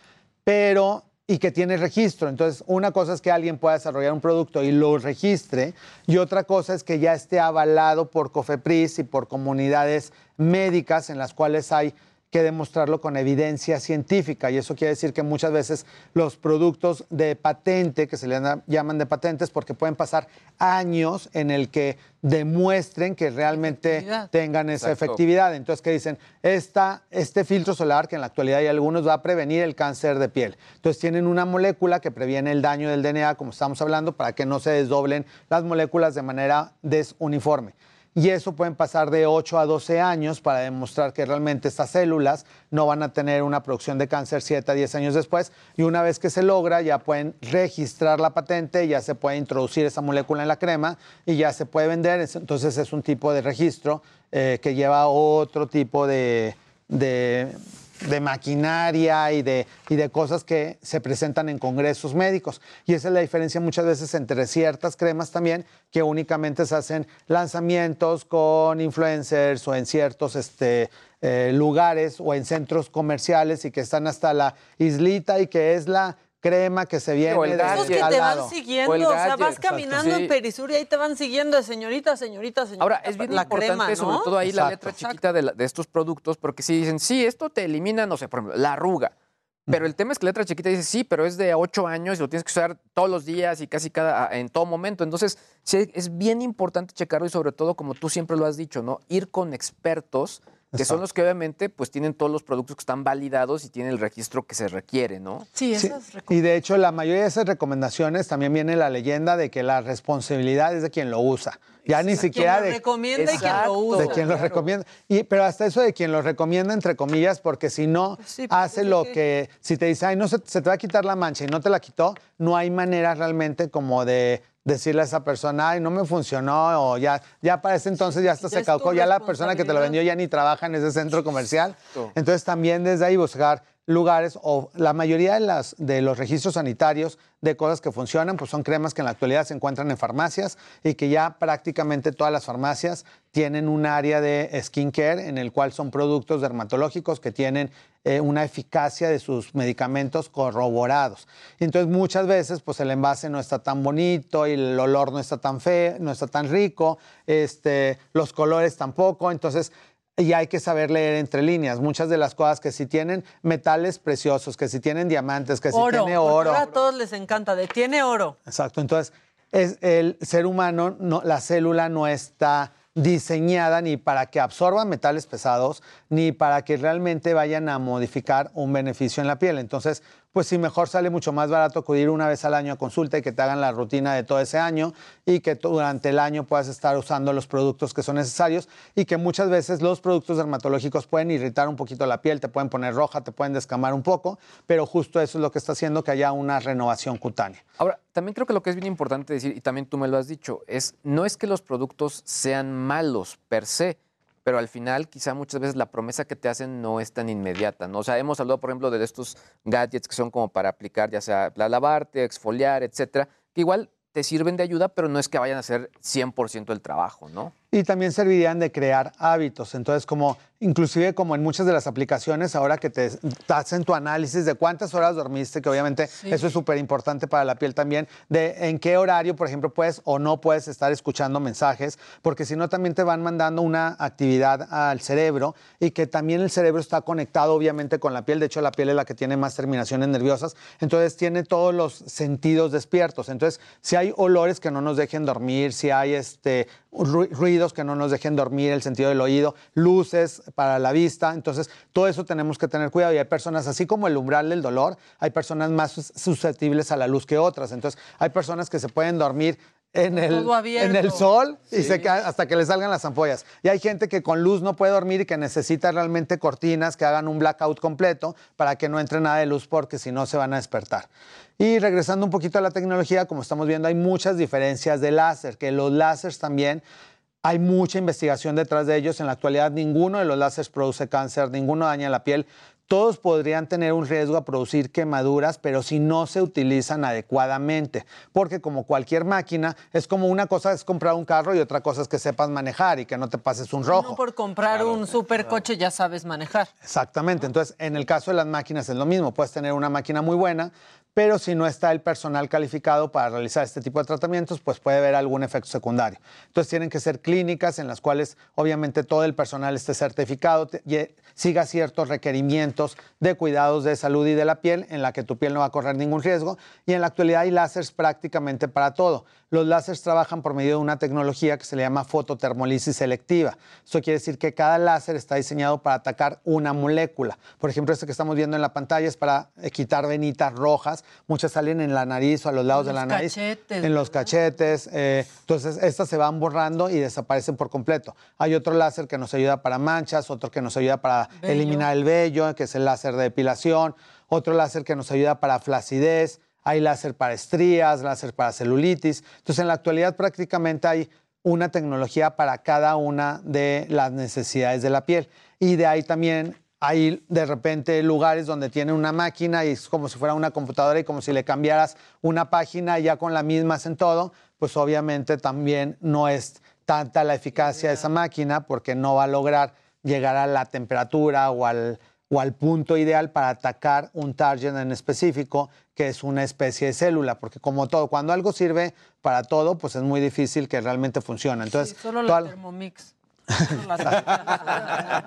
pero y que tiene registro. Entonces, una cosa es que alguien pueda desarrollar un producto y lo registre, y otra cosa es que ya esté avalado por COFEPRIS y por comunidades médicas en las cuales hay que demostrarlo con evidencia científica. Y eso quiere decir que muchas veces los productos de patente, que se le llaman de patentes, porque pueden pasar años en el que demuestren que realmente tengan esa Exacto. efectividad. Entonces, que dicen, Esta, este filtro solar, que en la actualidad hay algunos, va a prevenir el cáncer de piel. Entonces, tienen una molécula que previene el daño del DNA, como estamos hablando, para que no se desdoblen las moléculas de manera desuniforme y eso pueden pasar de 8 a 12 años para demostrar que realmente estas células no van a tener una producción de cáncer 7 a 10 años después. Y una vez que se logra ya pueden registrar la patente, ya se puede introducir esa molécula en la crema y ya se puede vender, entonces es un tipo de registro eh, que lleva otro tipo de, de de maquinaria y de, y de cosas que se presentan en congresos médicos. Y esa es la diferencia muchas veces entre ciertas cremas también que únicamente se hacen lanzamientos con influencers o en ciertos este, eh, lugares o en centros comerciales y que están hasta la islita y que es la crema que se viene o el. Esos que te van siguiendo, O el o sea, vas exacto. caminando Sí. en Perisur y ahí te van siguiendo de señorita, señorita, señorita. Ahora, es bien la importante, crema, ¿no? sobre todo ahí la Exacto. letra chiquita de, la- de estos productos, porque si dicen, sí, esto te elimina, no sé, por ejemplo, la arruga. Pero el tema es que la letra chiquita dice, sí, pero es de 8 años y lo tienes que usar todos los días y casi cada, en todo momento. Entonces, sí, es bien importante checarlo y sobre todo, como tú siempre lo has dicho, ¿no? Ir con expertos que son los que obviamente pues tienen todos los productos que están validados y tienen el registro que se requiere, ¿no? Sí, Sí, esas Y de hecho, la mayoría de esas recomendaciones también viene la leyenda de que la responsabilidad es de quien lo usa. Ya ni siquiera Quien lo de, recomienda y quien lo usa. de quien lo recomienda. Y, pero hasta eso de quien lo recomienda, entre comillas, porque si no Sí, pues, hace lo que- que, si te dice, ay, no se, se te va a quitar la mancha y no te la quitó, no hay manera realmente como de decirle a esa persona, ay, no me funcionó, o ya, ya para ese entonces ya hasta Ya se es caducó, ya la persona que te lo vendió ya ni trabaja en ese centro comercial. Exacto. Entonces también desde ahí buscar lugares o la mayoría de, las, los registros sanitarios de cosas que funcionan, pues son cremas que en la actualidad se encuentran en farmacias y que ya prácticamente todas las farmacias tienen un área de skincare en el cual son productos dermatológicos que tienen eh, una eficacia de sus medicamentos corroborados. Entonces muchas veces pues el envase no está tan bonito y el olor no está tan feo, no está tan rico, este, los colores tampoco, entonces y hay que saber leer entre líneas. Muchas de las cosas que si tienen metales preciosos, que si tienen diamantes, que si oro. tiene oro. ahora a todos les encanta de tiene oro. Exacto. Entonces, es el ser humano, no, la célula no está diseñada ni para que absorban metales pesados, ni para que realmente vayan a modificar un beneficio en la piel. Entonces, pues sí, mejor sale mucho más barato acudir una vez al año a consulta y que te hagan la rutina de todo ese año y que durante el año puedas estar usando los productos que son necesarios y que muchas veces los productos dermatológicos pueden irritar un poquito la piel, te pueden poner roja, te pueden descamar un poco, pero justo eso es lo que está haciendo que haya una renovación cutánea. Ahora, también creo que lo que es bien importante decir, y también tú me lo has dicho, es no es que los productos sean malos per se, pero al final quizá muchas veces la promesa que te hacen no es tan inmediata, ¿no? O sea, hemos hablado, por ejemplo, de estos gadgets que son como para aplicar, ya sea la lavarte, exfoliar, etcétera, que igual te sirven de ayuda, pero no es que vayan a hacer 100% el trabajo, ¿no? Y también servirían de crear hábitos. Entonces, como inclusive como en muchas de las aplicaciones, ahora que te, te hacen tu análisis de cuántas horas dormiste, que obviamente eso es súper importante para la piel también, de en qué horario, por ejemplo, puedes o no puedes estar escuchando mensajes, porque si no también te van mandando una actividad al cerebro y que también el cerebro está conectado obviamente con la piel. De hecho, la piel es la que tiene más terminaciones nerviosas. Entonces, tiene todos los sentidos despiertos. Entonces, si hay olores que no nos dejen dormir, si hay este, ruidos que no nos dejen dormir, el sentido del oído, luces para la vista. Entonces, todo eso tenemos que tener cuidado. Y hay personas, así como el umbral del dolor, hay personas más sus- susceptibles a la luz que otras. Entonces, hay personas que se pueden dormir en el, en el sol y Sí. se quedan hasta que le salgan las ampollas. Y hay gente que con luz no puede dormir y que necesita realmente cortinas que hagan un blackout completo para que no entre nada de luz porque si no se van a despertar. Y regresando un poquito a la tecnología, como estamos viendo, hay muchas diferencias de láser, que los láseres también hay mucha investigación detrás de ellos. En la actualidad, ninguno de los láseres produce cáncer, ninguno daña la piel. Todos podrían tener un riesgo a producir quemaduras, pero si no se utilizan adecuadamente. Porque como cualquier máquina, es como una cosa es comprar un carro y otra cosa es que sepas manejar y que no te pases un rojo. No por comprar un supercoche ya sabes manejar. Exactamente. Entonces, en el caso de las máquinas es lo mismo. Puedes tener una máquina muy buena, pero si no está el personal calificado para realizar este tipo de tratamientos, pues puede haber algún efecto secundario. Entonces, tienen que ser clínicas en las cuales obviamente todo el personal esté certificado, ye- siga ciertos requerimientos de cuidados de salud y de la piel, en la que tu piel no va a correr ningún riesgo. Y en la actualidad hay láseres prácticamente para todo. Los láseres trabajan por medio de una tecnología que se le llama fototermolisis selectiva. Eso quiere decir que cada láser está diseñado para atacar una molécula. Por ejemplo, este que estamos viendo en la pantalla es para quitar venitas rojas. Muchas salen en la nariz o a los lados de la nariz. cachetes, en los cachetes. eh, entonces, estas se van borrando y desaparecen por completo. Hay otro láser que nos ayuda para manchas, otro que nos ayuda para Vello. eliminar el vello, que es el láser de depilación, otro láser que nos ayuda para flacidez, hay láser para estrías, láser para celulitis. Entonces, en la actualidad prácticamente hay una tecnología para cada una de las necesidades de la piel. Y de ahí también hay de repente lugares donde tiene una máquina y es como si fuera una computadora y como si le cambiaras una página y ya con la misma hacen todo, pues obviamente también no es tanta la eficacia de esa máquina porque no va a lograr llegar a la temperatura o al, o al punto ideal para atacar un target en específico, que es una especie de célula, porque como todo, cuando algo sirve para todo, pues es muy difícil que realmente funcione. Entonces, Solo toda la la- Thermomix.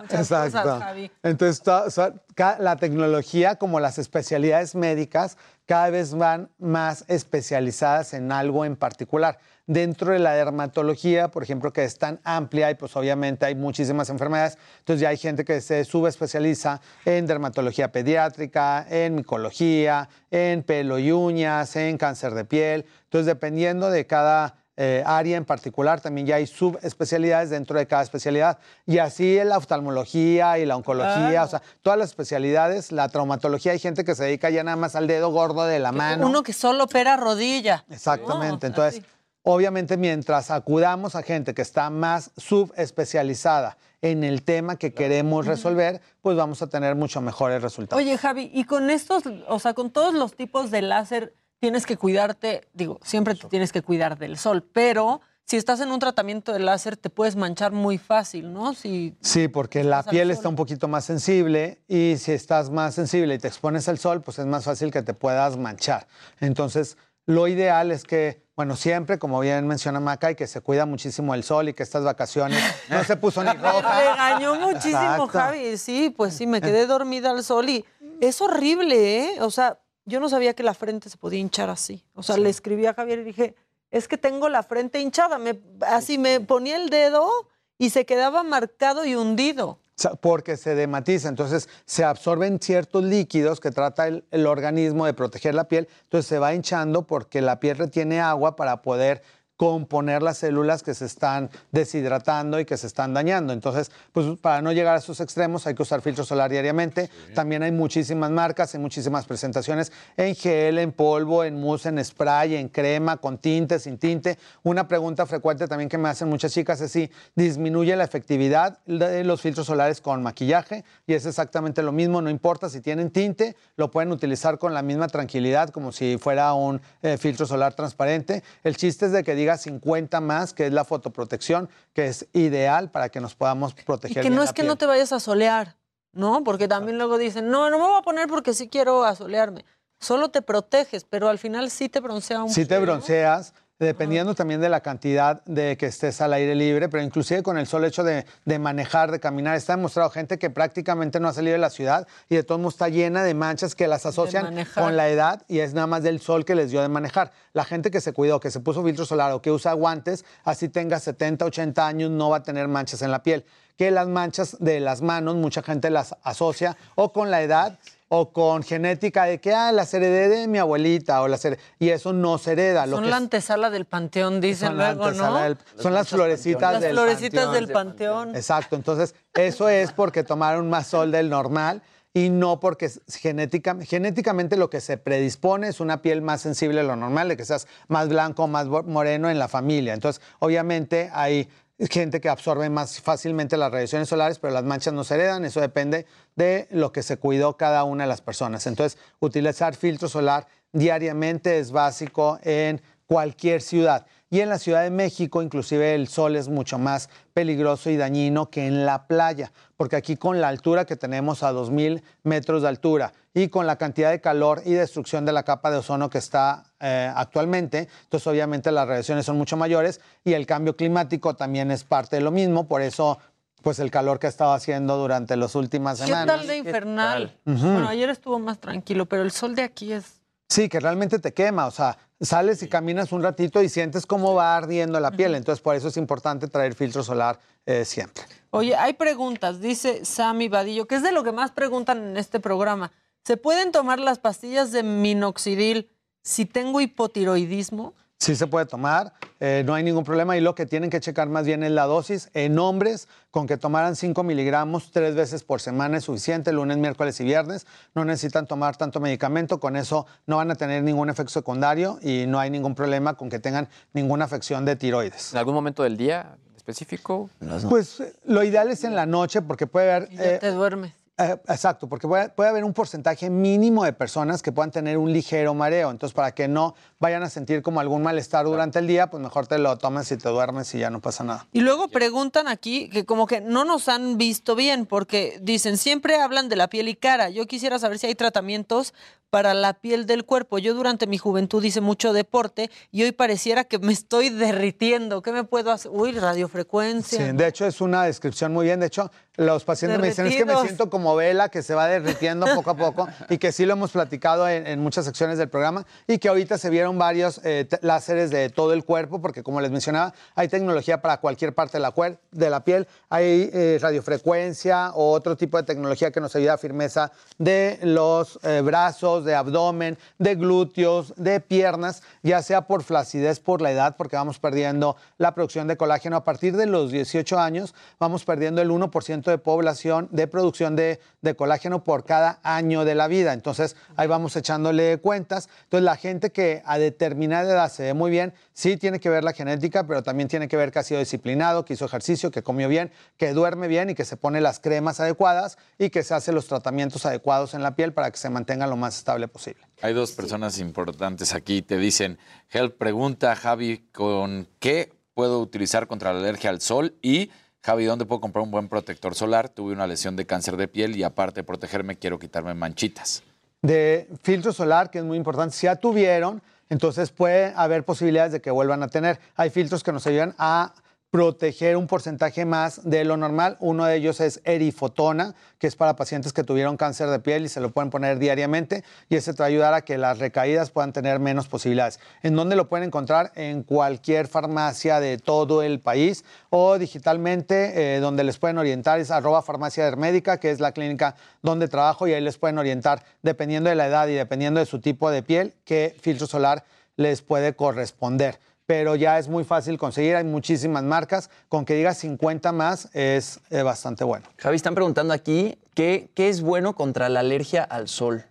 Cosas, Exacto. Javi. Entonces, to- so- ca- la tecnología, como las especialidades médicas, cada vez van más especializadas en algo en particular. Dentro de la dermatología, por ejemplo, que es tan amplia y pues obviamente hay muchísimas enfermedades, entonces ya hay gente que se subespecializa en dermatología pediátrica, en micología, en pelo y uñas, en cáncer de piel. Entonces, dependiendo de cada eh, área en particular, también ya hay subespecialidades dentro de cada especialidad. Y así en la oftalmología y la oncología, Claro. o sea, todas las especialidades, la traumatología, hay gente que se dedica ya nada más al dedo gordo de la mano. Uno que solo opera rodilla. Exactamente. No, Entonces, obviamente, mientras acudamos a gente que está más subespecializada en el tema que queremos resolver, pues vamos a tener mucho mejores resultados. Oye, Javi, y con estos, o sea, con todos los tipos de láser, tienes que cuidarte, digo, siempre te tienes que cuidar del sol, pero si estás en un tratamiento de láser, te puedes manchar muy fácil, ¿no? Si Sí, porque la piel está un poquito más sensible y si estás más sensible y te expones al sol, pues es más fácil que te puedas manchar. Entonces, lo ideal es que bueno, siempre, como bien menciona Maca, y que se cuida muchísimo el sol y que estas vacaciones no se puso ni roja. Me regañó muchísimo, Exacto. Javi. Sí, pues sí, me quedé dormida al sol y es horrible, ¿eh? O sea, yo no sabía que la frente se podía hinchar así. O sea, le escribí a Javier y dije, es que tengo la frente hinchada. Me, así me ponía el dedo y se quedaba marcado y hundido. Porque se dematiza, entonces se absorben ciertos líquidos que trata el organismo de proteger la piel, entonces se va hinchando porque la piel retiene agua para poder componer las células que se están deshidratando y que se están dañando. Entonces, pues para no llegar a esos extremos hay que usar filtro solar diariamente. También hay muchísimas marcas, hay muchísimas presentaciones en gel, en polvo, en mousse, en spray, en crema, con tinte, sin tinte. Una pregunta frecuente también que me hacen muchas chicas es si disminuye la efectividad de los filtros solares con maquillaje y es exactamente lo mismo, no importa si tienen tinte, lo pueden utilizar con la misma tranquilidad como si fuera un eh, filtro solar transparente. El chiste es de que diga 50 más, que es la fotoprotección, que es ideal para que nos podamos Y proteger. que bien no la es que piel. no te vayas a solear, ¿no? Porque también luego dicen, no, no me voy a poner porque sí quiero asolearme. Solo te proteges, pero al final sí te broncea un Si te bronceas, dependiendo también de la cantidad de que estés al aire libre, pero inclusive con el solo hecho de, de manejar, de caminar, está demostrado gente que prácticamente no ha salido de la ciudad y de todos modos está llena de manchas que las asocian con la edad y es nada más del sol que les dio de manejar. La gente que se cuidó, que se puso filtro solar o que usa guantes, así tenga 70, 80 años, no va a tener manchas en la piel. Que las manchas de las manos, mucha gente las asocia o con la edad o con genética de que, ah, las heredé de mi abuelita o las heredé- y eso no se hereda. Lo Son que la es- antesala del panteón, dicen la luego, ¿no? del- son las florecitas Las del florecitas panteón. del panteón. Exacto, entonces eso es porque tomaron más sol del normal y no porque genética, genéticamente lo que se predispone es una piel más sensible a lo normal, de que seas más blanco, más moreno en la familia. Entonces, obviamente hay gente que absorbe más fácilmente las radiaciones solares, pero las manchas no se heredan, eso depende de lo que se cuidó cada una de las personas. Entonces, utilizar filtro solar diariamente es básico en cualquier ciudad. Y en la Ciudad de México, inclusive el sol es mucho más peligroso y dañino que en la playa, porque aquí con la altura que tenemos a 2.000 metros de altura y con la cantidad de calor y destrucción de la capa de ozono que está eh, actualmente, entonces obviamente las radiaciones son mucho mayores y el cambio climático también es parte de lo mismo, por eso pues el calor que ha estado haciendo durante las últimas ¿Qué semanas. tal de infernal? Ujú. Bueno, ayer estuvo más tranquilo, pero el sol de aquí es... Sí, que realmente te quema, o sea, sales y caminas un ratito y sientes cómo va ardiendo la piel, entonces por eso es importante traer filtro solar eh, siempre. Oye, hay preguntas, dice Sammy Vadillo, que es de lo que más preguntan en este programa. ¿Se pueden tomar las pastillas de minoxidil si tengo hipotiroidismo? Sí se puede tomar, eh, no hay ningún problema y lo que tienen que checar más bien es la dosis. En hombres, con que tomaran 5 miligramos tres veces por semana es suficiente, lunes, miércoles y viernes. No necesitan tomar tanto medicamento, con eso no van a tener ningún efecto secundario y no hay ningún problema con que tengan ninguna afección de tiroides. ¿En algún momento del día específico? Pues eh, lo ideal es en la noche porque puede haber... eh, te duermes. Eh, exacto, porque puede, puede haber un porcentaje mínimo de personas que puedan tener un ligero mareo. Entonces, para que no vayan a sentir como algún malestar durante el día, pues mejor te lo tomes y te duermes y ya no pasa nada. Y luego preguntan aquí que como que no nos han visto bien porque dicen, siempre hablan de la piel y cara. Yo quisiera saber si hay tratamientos para la piel del cuerpo. Yo durante mi juventud hice mucho deporte y hoy pareciera que me estoy derritiendo. ¿Qué me puedo hacer? Uy, radiofrecuencia. Sí, de hecho es una descripción muy bien. De hecho, los pacientes me dicen es que me siento como vela que se va derritiendo poco a poco y que sí lo hemos platicado en, en muchas secciones del programa y que ahorita se vieron varios eh, láseres de todo el cuerpo porque como les mencionaba, hay tecnología para cualquier parte de la, cuer- de la piel. Hay eh, radiofrecuencia o otro tipo de tecnología que nos ayuda a firmeza de los eh, brazos, de abdomen, de glúteos, de piernas, ya sea por flacidez, por la edad, porque vamos perdiendo la producción de colágeno. A partir de los 18 años vamos perdiendo el 1% de población de producción de, colágeno por cada año de la vida. Entonces ahí vamos echándole cuentas. Entonces la gente que a determinada edad se ve muy bien, sí tiene que ver la genética, pero también tiene que ver que ha sido disciplinado, que hizo ejercicio, que comió bien, que duerme bien y que se pone las cremas adecuadas y que se hace los tratamientos adecuados en la piel para que se mantenga lo más estable posible. Hay dos personas importantes aquí. Te dicen, Help pregunta, Javi, ¿con qué puedo utilizar contra la alergia al sol? Y, Javi, ¿dónde puedo comprar un buen protector solar? Tuve una lesión de cáncer de piel y aparte de protegerme, quiero quitarme manchitas. de filtro solar, que es muy importante. Si ya tuvieron, entonces puede haber posibilidades de que vuelvan a tener. Hay filtros que nos ayudan a proteger un porcentaje más de lo normal. Uno de ellos es erifotona, que es para pacientes que tuvieron cáncer de piel y se lo pueden poner diariamente y ese te va a ayudar a que las recaídas puedan tener menos posibilidades. ¿En dónde lo pueden encontrar? En cualquier farmacia de todo el país o digitalmente, eh, donde les pueden orientar es arroba farmacia hermédica, que es la clínica donde trabajo y ahí les pueden orientar, dependiendo de la edad y dependiendo de su tipo de piel, qué filtro solar les puede corresponder pero ya es muy fácil conseguir, hay muchísimas marcas, con que digas 50 más es eh, bastante bueno. Javi, están preguntando aquí, ¿qué, ¿qué es bueno contra la alergia al sol?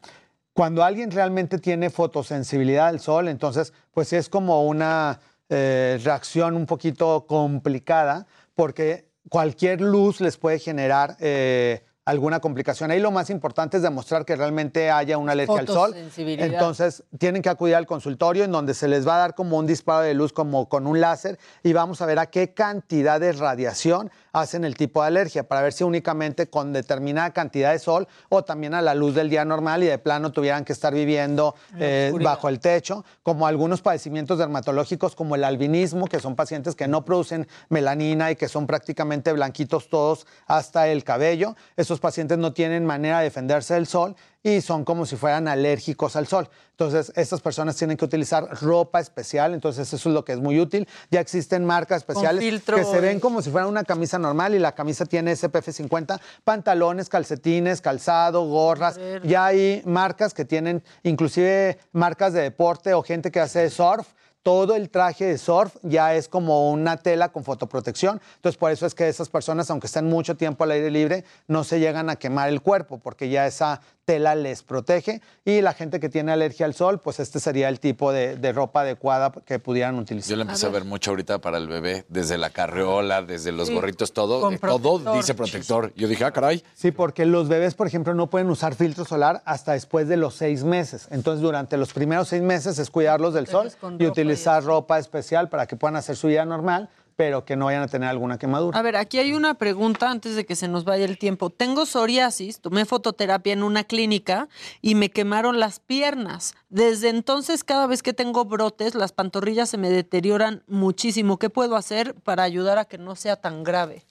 Cuando alguien realmente tiene fotosensibilidad al sol, entonces pues es como una eh, reacción un poquito complicada, porque cualquier luz les puede generar... Eh, alguna complicación. Ahí lo más importante es demostrar que realmente haya una alergia al sol. Entonces, tienen que acudir al consultorio en donde se les va a dar como un disparo de luz como con un láser y vamos a ver a qué cantidad de radiación hacen el tipo de alergia para ver si únicamente con determinada cantidad de sol o también a la luz del día normal y de plano tuvieran que estar viviendo eh, bajo el techo, como algunos padecimientos dermatológicos como el albinismo, que son pacientes que no producen melanina y que son prácticamente blanquitos todos hasta el cabello. Esos pacientes no tienen manera de defenderse del sol y son como si fueran alérgicos al sol. Entonces, estas personas tienen que utilizar ropa especial, entonces eso es lo que es muy útil. Ya existen marcas especiales que se ven como si fuera una camisa normal y la camisa tiene SPF 50, pantalones, calcetines, calzado, gorras. Ya hay marcas que tienen inclusive marcas de deporte o gente que hace surf todo el traje de surf ya es como una tela con fotoprotección. Entonces, por eso es que esas personas, aunque estén mucho tiempo al aire libre, no se llegan a quemar el cuerpo, porque ya esa tela les protege. Y la gente que tiene alergia al sol, pues este sería el tipo de, ropa adecuada que pudieran utilizar. Yo le empecé a ver. mucho ahorita para el bebé, desde la carreola, desde los gorritos, todo. eh, todo dice protector. Yo dije, ah, caray. Sí, porque los bebés, por ejemplo, no pueden usar filtro solar hasta después de los seis meses. Entonces, durante los primeros seis meses es cuidarlos del sol y utilizar ropa especial para que puedan hacer su vida normal pero que no vayan a tener alguna quemadura. A ver, aquí hay una pregunta antes de que se nos vaya el tiempo. Tengo psoriasis, tomé fototerapia en una clínica y me quemaron las piernas. Desde entonces, cada vez que tengo brotes, las pantorrillas se me deterioran muchísimo. ¿Qué puedo hacer para ayudar a que no sea tan grave?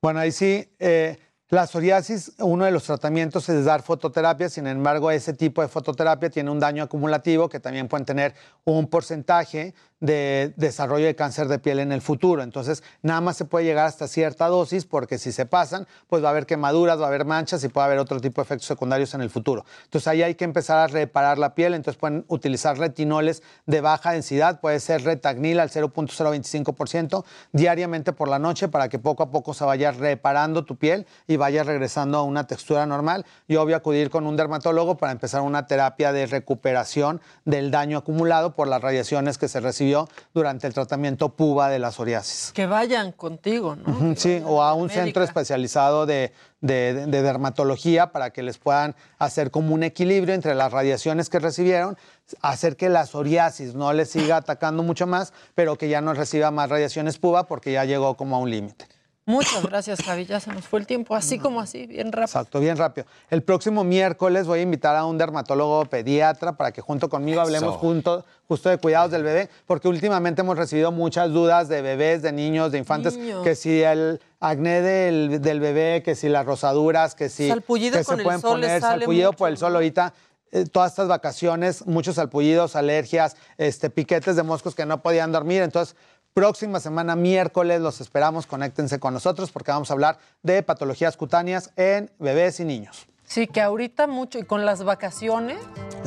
Bueno, ahí sí, eh, la psoriasis, uno de los tratamientos es dar fototerapia, sin embargo, ese tipo de fototerapia tiene un daño acumulativo que también pueden tener un porcentaje de desarrollo de cáncer de piel en el futuro. Entonces, nada más se puede llegar hasta cierta dosis porque si se pasan, pues va a haber quemaduras, va a haber manchas y puede haber otro tipo de efectos secundarios en el futuro. Entonces, ahí hay que empezar a reparar la piel. Entonces, pueden utilizar retinoles de baja densidad, puede ser retagnil al 0.025% diariamente por la noche para que poco a poco se vaya reparando tu piel y vaya regresando a una textura normal. Voy a acudir con un dermatólogo para empezar una terapia de recuperación del daño acumulado por las radiaciones que se reciben durante el tratamiento PUBA de la psoriasis. Que vayan contigo, ¿no? sí, o a un centro especializado de, de, dermatología para que les puedan hacer como un equilibrio entre las radiaciones que recibieron, hacer que la psoriasis no les siga atacando mucho más, pero que ya no reciba más radiaciones PUBA porque ya llegó como a un límite. Muchas gracias, Javi. Ya se nos fue el tiempo, así como así, bien rápido. Exacto, bien rápido. El próximo miércoles voy a invitar a un dermatólogo pediatra para que junto conmigo hablemos junto, justo de cuidados del bebé, porque últimamente hemos recibido muchas dudas de bebés, de niños, de infantes, que si el acné del, bebé, que si las rosaduras, que si salpullido que se pueden poner salpullido por el sol ahorita eh, todas estas vacaciones, muchos salpullidos, alergias, este, piquetes de moscos que no podían dormir. Entonces, Próxima semana, miércoles, los esperamos. Conéctense con nosotros porque vamos a hablar de patologías cutáneas en bebés y niños. Sí, que ahorita mucho, y con las vacaciones,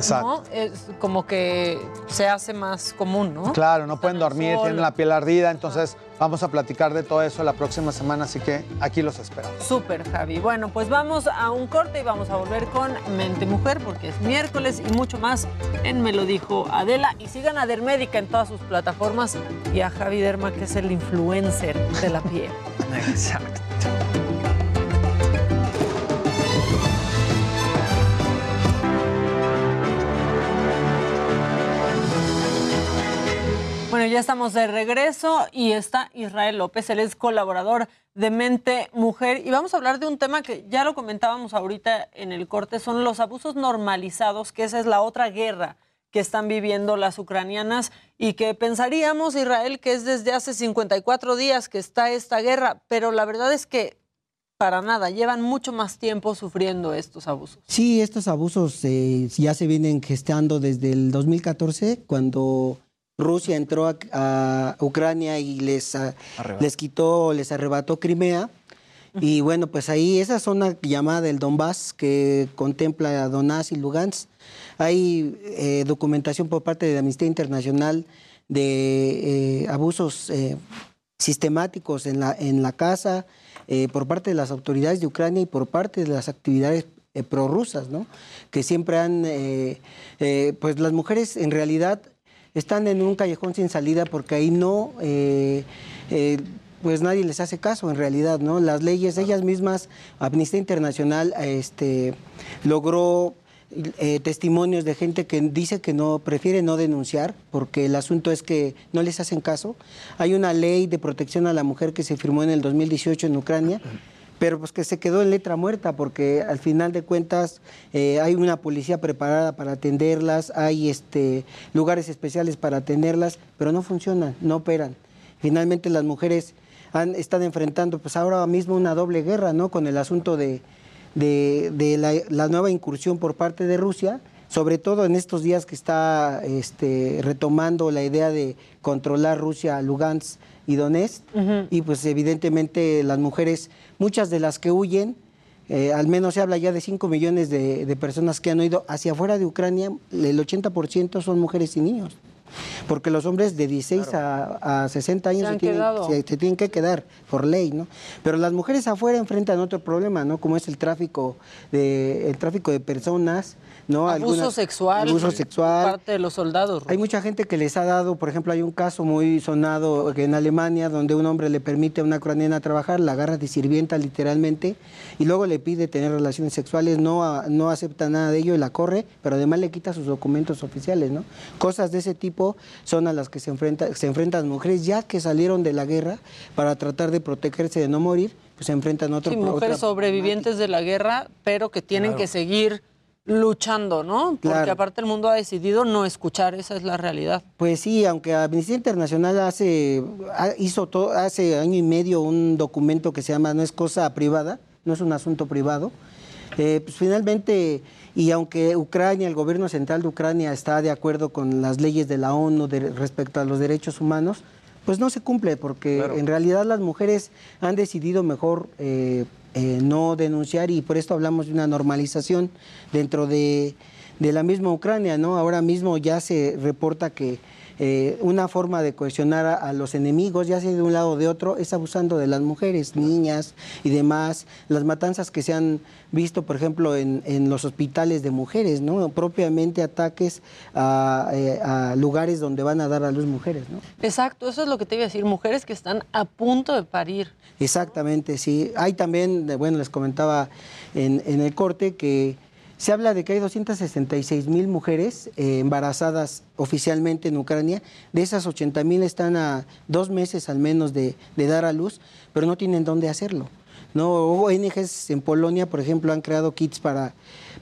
¿no? Es como que se hace más común, ¿no? Claro, no pueden dormir, tienen la piel ardida, entonces vamos a platicar de todo eso la próxima semana, así que aquí los esperamos. Súper, Javi. Bueno, pues vamos a un corte y vamos a volver con Mente Mujer, porque es miércoles y mucho más en Me lo dijo Adela. Y sigan a Dermédica en todas sus plataformas y a Javi Derma, que es el influencer de la piel. Exacto. Bueno, ya estamos de regreso y está Israel López, él es colaborador de Mente Mujer y vamos a hablar de un tema que ya lo comentábamos ahorita en el corte, son los abusos normalizados, que esa es la otra guerra que están viviendo las ucranianas y que pensaríamos, Israel, que es desde hace 54 días que está esta guerra, pero la verdad es que para nada, llevan mucho más tiempo sufriendo estos abusos. Sí, estos abusos eh, ya se vienen gestando desde el 2014, cuando Rusia entró a, a Ucrania y les, a- les quitó, les arrebató Crimea. Y bueno, pues ahí esa zona llamada el Donbass, que contempla Donetsk y Lugansk, hay eh, documentación por parte de Amnistía Internacional de eh, abusos eh, sistemáticos en la, en la casa por parte de las autoridades de Ucrania y por parte de las actividades prorrusas, ¿no? Que siempre han, pues las mujeres en realidad están en un callejón sin salida porque ahí no, eh, eh, pues nadie les hace caso en realidad, ¿no? Las leyes, ellas mismas, Amnistía Internacional, este, logró eh, testimonios de gente que dice que no prefiere no denunciar porque el asunto es que no les hacen caso. Hay una ley de protección a la mujer que se firmó en el 2018 en Ucrania, pero pues que se quedó en letra muerta porque al final de cuentas eh, hay una policía preparada para atenderlas, hay este lugares especiales para atenderlas, pero no funcionan, no operan. Finalmente las mujeres están enfrentando pues ahora mismo una doble guerra, ¿no? Con el asunto de, de, la, nueva incursión por parte de Rusia, sobre todo en estos días que está este, retomando la idea de controlar Rusia, Lugansk y Donetsk, y pues evidentemente las mujeres, muchas de las que huyen, eh, al menos se habla ya de 5 millones de, de personas que han ido hacia afuera de Ucrania, el 80% son mujeres y niños. Porque los hombres de 16 a, a 60 años Se tienen, se tienen que quedar por ley, ¿no? Pero las mujeres afuera enfrentan otro problema, ¿no? Como es el tráfico de, el tráfico de personas, ¿no? Abuso Algunas- sexual. Abuso sexual. parte de los soldados. Hay mucha gente que les ha dado, por ejemplo, hay un caso muy sonado en Alemania donde un hombre le permite a una ucraniana trabajar, la agarra de sirvienta literalmente y luego le pide tener relaciones sexuales, no, a- no acepta nada de ello y la corre, pero además le quita sus documentos oficiales, ¿no? Cosas de ese tipo son a las que se, enfrenta, se enfrentan mujeres ya que salieron de la guerra para tratar de protegerse de no morir, pues se enfrentan a otro Sí, mujeres otra- sobrevivientes de la guerra, pero que tienen Claro. que seguir luchando, ¿no? Porque Claro. aparte el mundo ha decidido no escuchar, esa es la realidad. Pues sí, aunque Amnistía Internacional hace, ha- hizo todo, hace año y medio un documento que se llama No es cosa privada, no es un asunto privado, eh, pues finalmente, y aunque Ucrania, el gobierno central de Ucrania está de acuerdo con las leyes de la ONU de- respecto a los derechos humanos, pues no se cumple, porque en realidad las mujeres han decidido mejor eh, eh, no denunciar y por esto hablamos de una normalización dentro de, de la misma Ucrania, ¿no? Ahora mismo ya se reporta que eh, una forma de cohesionar a, a los enemigos, ya sea de un lado o de otro, es abusando de las mujeres, niñas y demás. Las matanzas que se han visto, por ejemplo, en, en los hospitales de mujeres, ¿no? Propiamente ataques a, eh, a lugares donde van a dar a luz mujeres, ¿no? Exacto, eso es lo que te iba a decir, mujeres que están a punto de parir. Exactamente, sí. Hay también, bueno, les comentaba en, en el corte que se habla de que hay 266 mil mujeres eh, embarazadas oficialmente en Ucrania. De esas 80 mil están a dos meses al menos de, dar a luz, pero no tienen dónde hacerlo. No, ONGs en Polonia, por ejemplo, han creado kits para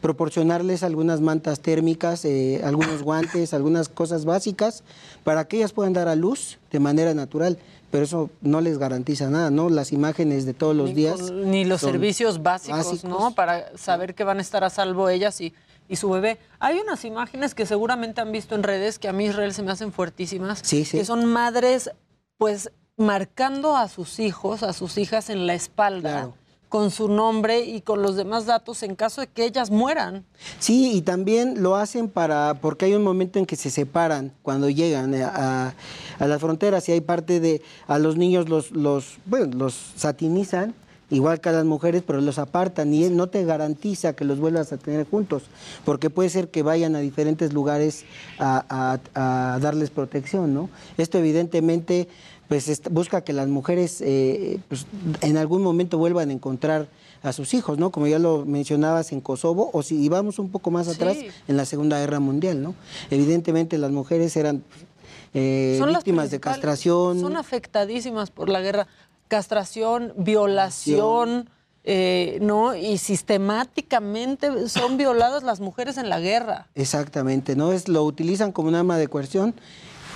proporcionarles algunas mantas térmicas, eh, algunos guantes, algunas cosas básicas para que ellas puedan dar a luz de manera natural. Pero eso no les garantiza nada, ¿no? Las imágenes de todos los ni, días. ni los servicios básicos, básicos. ¿no? Para saber que van a estar a salvo ellas y, y su bebé. Hay unas imágenes que seguramente han visto en redes que a mí Israel se me hacen fuertísimas, Sí, sí. que son madres, pues, marcando a sus hijos, a sus hijas en la espalda. Con su nombre y con los demás datos en caso de que ellas mueran. Sí, y también lo hacen para, porque hay un momento en que se separan cuando llegan eh, a, a las fronteras y hay parte de, a los niños los, los, bueno, los satinizan, igual que a las mujeres, pero los apartan y no te garantiza que los vuelvas a tener juntos, porque puede ser que vayan a diferentes lugares a- a darles protección, ¿no? Esto evidentemente pues busca que las mujeres eh, pues, en algún momento vuelvan a encontrar a sus hijos, ¿no? Como ya lo mencionabas en Kosovo, o si vamos un poco más atrás, Sí. en la Segunda Guerra Mundial, ¿no? Evidentemente las mujeres eran eh, Son víctimas de castración. Son afectadísimas por la guerra. Castración, violación, eh, ¿no? Y sistemáticamente son violadas las mujeres en la guerra. Exactamente, ¿no? Es, lo utilizan como un arma de coerción,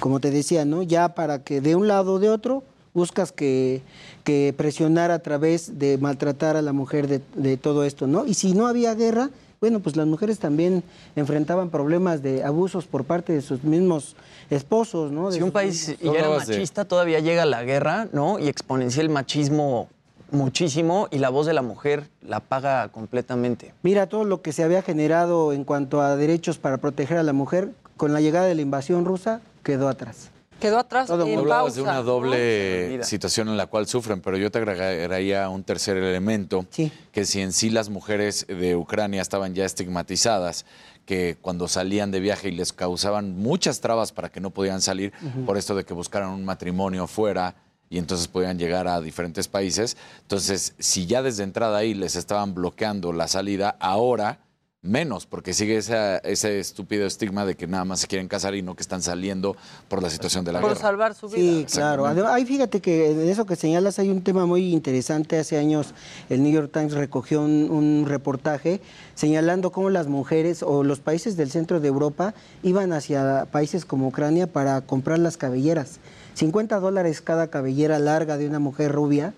como te decía, ¿no? Ya para que de un lado o de otro buscas que, que presionar a través de maltratar a la mujer de, de todo esto, ¿no? Y si no había guerra, bueno, pues las mujeres también enfrentaban problemas de abusos por parte de sus mismos esposos, ¿no? De Si un país mismos- ya era machista, todavía llega la guerra, ¿no? Y exponencia el machismo muchísimo y la voz de la mujer la paga completamente. Mira todo lo que se había generado en cuanto a derechos para proteger a la mujer, con la llegada de la invasión rusa quedó atrás. Quedó atrás en hablabas de una ¿no? doble situación en la cual sufren, pero yo te agregaría un tercer elemento, que si en sí las mujeres de Ucrania estaban ya estigmatizadas, que cuando salían de viaje y les causaban muchas trabas para que no podían salir, por esto de que buscaran un matrimonio fuera y entonces podían llegar a diferentes países. Entonces, si ya desde entrada ahí les estaban bloqueando la salida, ahora menos, porque sigue esa- ese estúpido estigma de que nada más se quieren casar y no que están saliendo por la situación de la Por guerra. salvar su vida. Sí, claro. Ahí fíjate que en eso que señalas hay un tema muy interesante. Hace años el New York Times recogió un, un reportaje señalando cómo las mujeres o los países del centro de Europa iban hacia países como Ucrania para comprar las cabelleras. 50 dólares cada cabellera larga de una mujer rubia,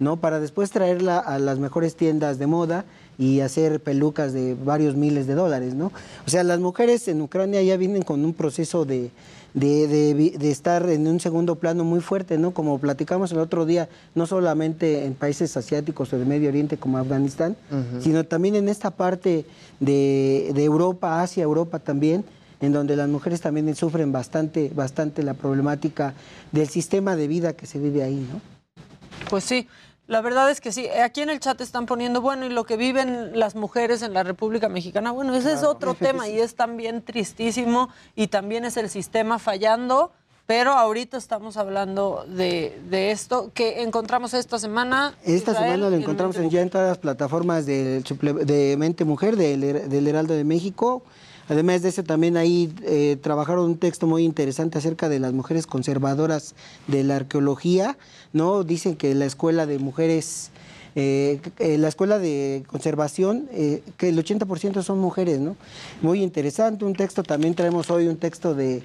¿no? Para después traerla a las mejores tiendas de moda y hacer pelucas de varios miles de dólares, ¿no? O sea, las mujeres en Ucrania ya vienen con un proceso de, de, de vi- de estar en un segundo plano muy fuerte, ¿no? Como platicamos el otro día, no solamente en países asiáticos o de Medio Oriente como Afganistán, sino también en esta parte de, de Europa, Asia, Europa también, en donde las mujeres también sufren bastante, bastante la problemática del sistema de vida que se vive ahí, ¿no? Pues sí, la verdad es que sí. Aquí en el chat están poniendo, bueno, y lo que viven las mujeres en la República Mexicana, bueno, ese es otro tema y es también tristísimo y también es el sistema fallando, pero ahorita estamos hablando de, de esto que encontramos esta semana. Esta Israel, semana lo en encontramos en- ya en todas las plataformas del de Mente Mujer, del, del Heraldo de México. Además de eso, también ahí eh, trabajaron un texto muy interesante acerca de las mujeres conservadoras de la arqueología. ¿no? Dicen que la escuela de mujeres, eh, eh, la escuela de conservación, eh, que el 80% son mujeres. ¿no? Muy interesante. Un texto, también traemos hoy un texto de,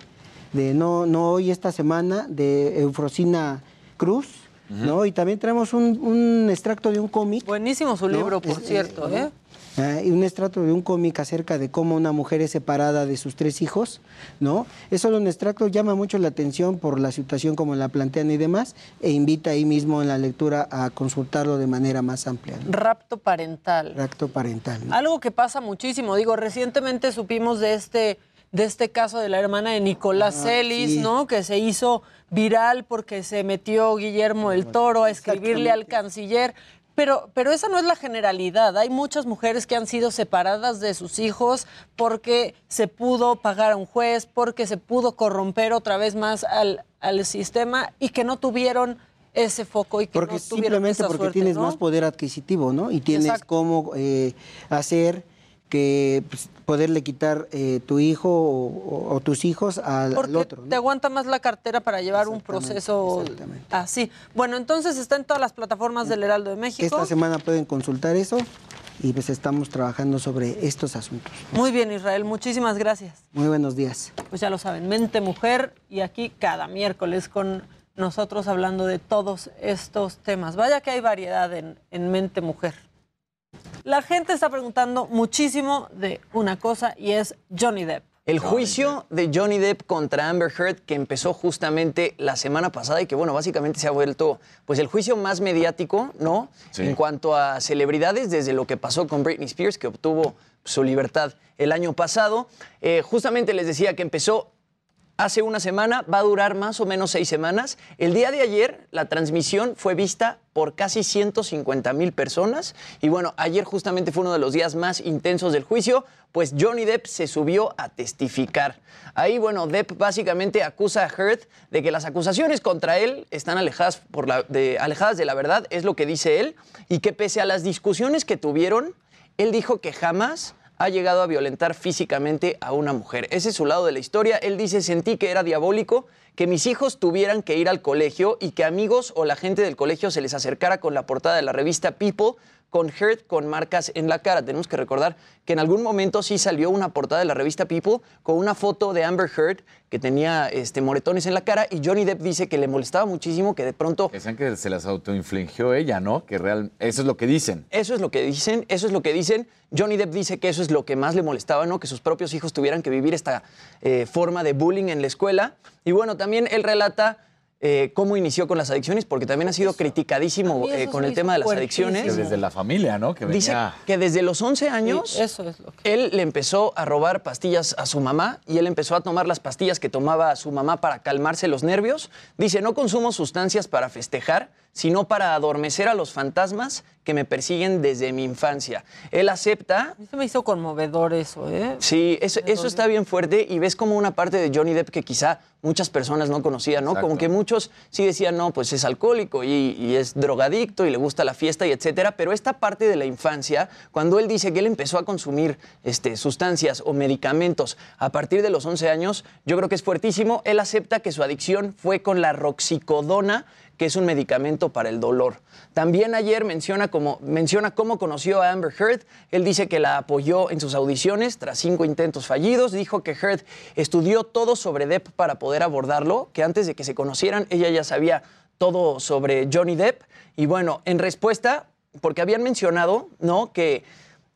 de no, no hoy, esta semana, de Eufrosina Cruz. ¿no? Y también traemos un, un extracto de un cómic. Buenísimo su ¿no? libro, por Es- cierto, ¿eh? Y un extracto de un cómic acerca de cómo una mujer es separada de sus tres hijos, ¿no? Es solo un extracto, llama mucho la atención por la situación como la plantean y demás, e invita ahí mismo en la lectura a consultarlo de manera más amplia. ¿no? Rapto parental. Acto parental. ¿no? Algo que pasa muchísimo. Digo, recientemente supimos de este, de este caso de la hermana de Nicolás Ah, Celis, sí. ¿no? Que se hizo viral porque se metió Guillermo el Toro a escribirle al canciller. Pero, pero esa no es la generalidad. Hay muchas mujeres que han sido separadas de sus hijos porque se pudo pagar a un juez, porque se pudo corromper otra vez más al, al sistema y que no tuvieron ese foco y que Porque no tuvieron simplemente esa porque suerte, tienes ¿no? más poder adquisitivo, ¿no? Y tienes Exacto. cómo eh, hacer que pues, poderle quitar eh, tu hijo o, o- o tus hijos al, al Porque otro. ¿no? te aguanta más la cartera para llevar un proceso así. Bueno, entonces está en todas las plataformas del Heraldo de México. Esta semana pueden consultar eso y pues estamos trabajando sobre estos asuntos. Muy bien, Israel, muchísimas gracias. Muy buenos días. Pues ya lo saben, Mente Mujer y aquí cada miércoles con nosotros hablando de todos estos temas. Vaya que hay variedad en, en Mente Mujer. La gente está preguntando muchísimo de una cosa y es Johnny Depp. El juicio de Johnny Depp contra Amber Heard que empezó justamente la semana pasada y que bueno, básicamente se ha vuelto pues el juicio más mediático, ¿no? Sí. En cuanto a celebridades desde lo que pasó con Britney Spears que obtuvo su libertad el año pasado. Eh, justamente les decía que empezó hace una semana, va a durar más o menos seis semanas. El día de ayer la transmisión fue vista por casi 150 mil personas y bueno, ayer justamente fue uno de los días más intensos del juicio, pues Johnny Depp se subió a testificar. Ahí, bueno, Depp básicamente acusa a Heard de que las acusaciones contra él están alejadas, alejadas de la verdad, es lo que dice él, y que pese a las discusiones que tuvieron, él dijo que jamás ha llegado a violentar físicamente a una mujer. Ese es su lado de la historia. Él dice, sentí que era diabólico que mis hijos tuvieran que ir al colegio y que amigos o la gente del colegio se les acercara con la portada de la revista People con Heard con marcas en la cara. Tenemos que recordar que en algún momento sí salió una portada de la revista People con una foto de Amber Heard que tenía este, moretones en la cara y Johnny Depp dice que le molestaba muchísimo que de pronto... Decían que se las autoinfligió ella, ¿no? Que real, eso es lo que dicen. Eso es lo que dicen, eso es lo que dicen. Johnny Depp dice que eso es lo que más le molestaba, ¿no? Que sus propios hijos tuvieran que vivir esta eh, forma de bullying en la escuela. Y bueno, también él relata eh, cómo inició con las adicciones, porque también ha sido criticadísimo eh, con el tema de las adicciones. Que desde la familia, ¿no? Que Dice que desde los 11 años eso es lo que... él le empezó a robar pastillas a su mamá y él empezó a tomar las pastillas que tomaba su mamá para calmarse los nervios. Dice, no consumo sustancias para festejar, sino para adormecer a los fantasmas que me persiguen desde mi infancia. Él acepta... Se me hizo conmovedor eso, ¿eh? Sí, eso, eso está bien fuerte y ves como una parte de Johnny Depp que quizá muchas personas no conocían, ¿no? Como que muchos sí decían, no, pues es alcohólico y, y es drogadicto y le gusta la fiesta y etcétera, pero esta parte de la infancia, cuando él dice que él empezó a consumir este, sustancias o medicamentos a partir de los 11 años, yo creo que es fuertísimo. Él acepta que su adicción fue con la roxicodona, que es un medicamento para el dolor. También ayer menciona, menciona cómo conoció a Amber Heard. Él dice que la apoyó en sus audiciones tras cinco intentos fallidos. Dijo que Heard estudió todo sobre Depp para poder abordarlo, que antes de que se conocieran ella ya sabía todo sobre Johnny Depp. Y bueno, en respuesta, porque habían mencionado, ¿no? Que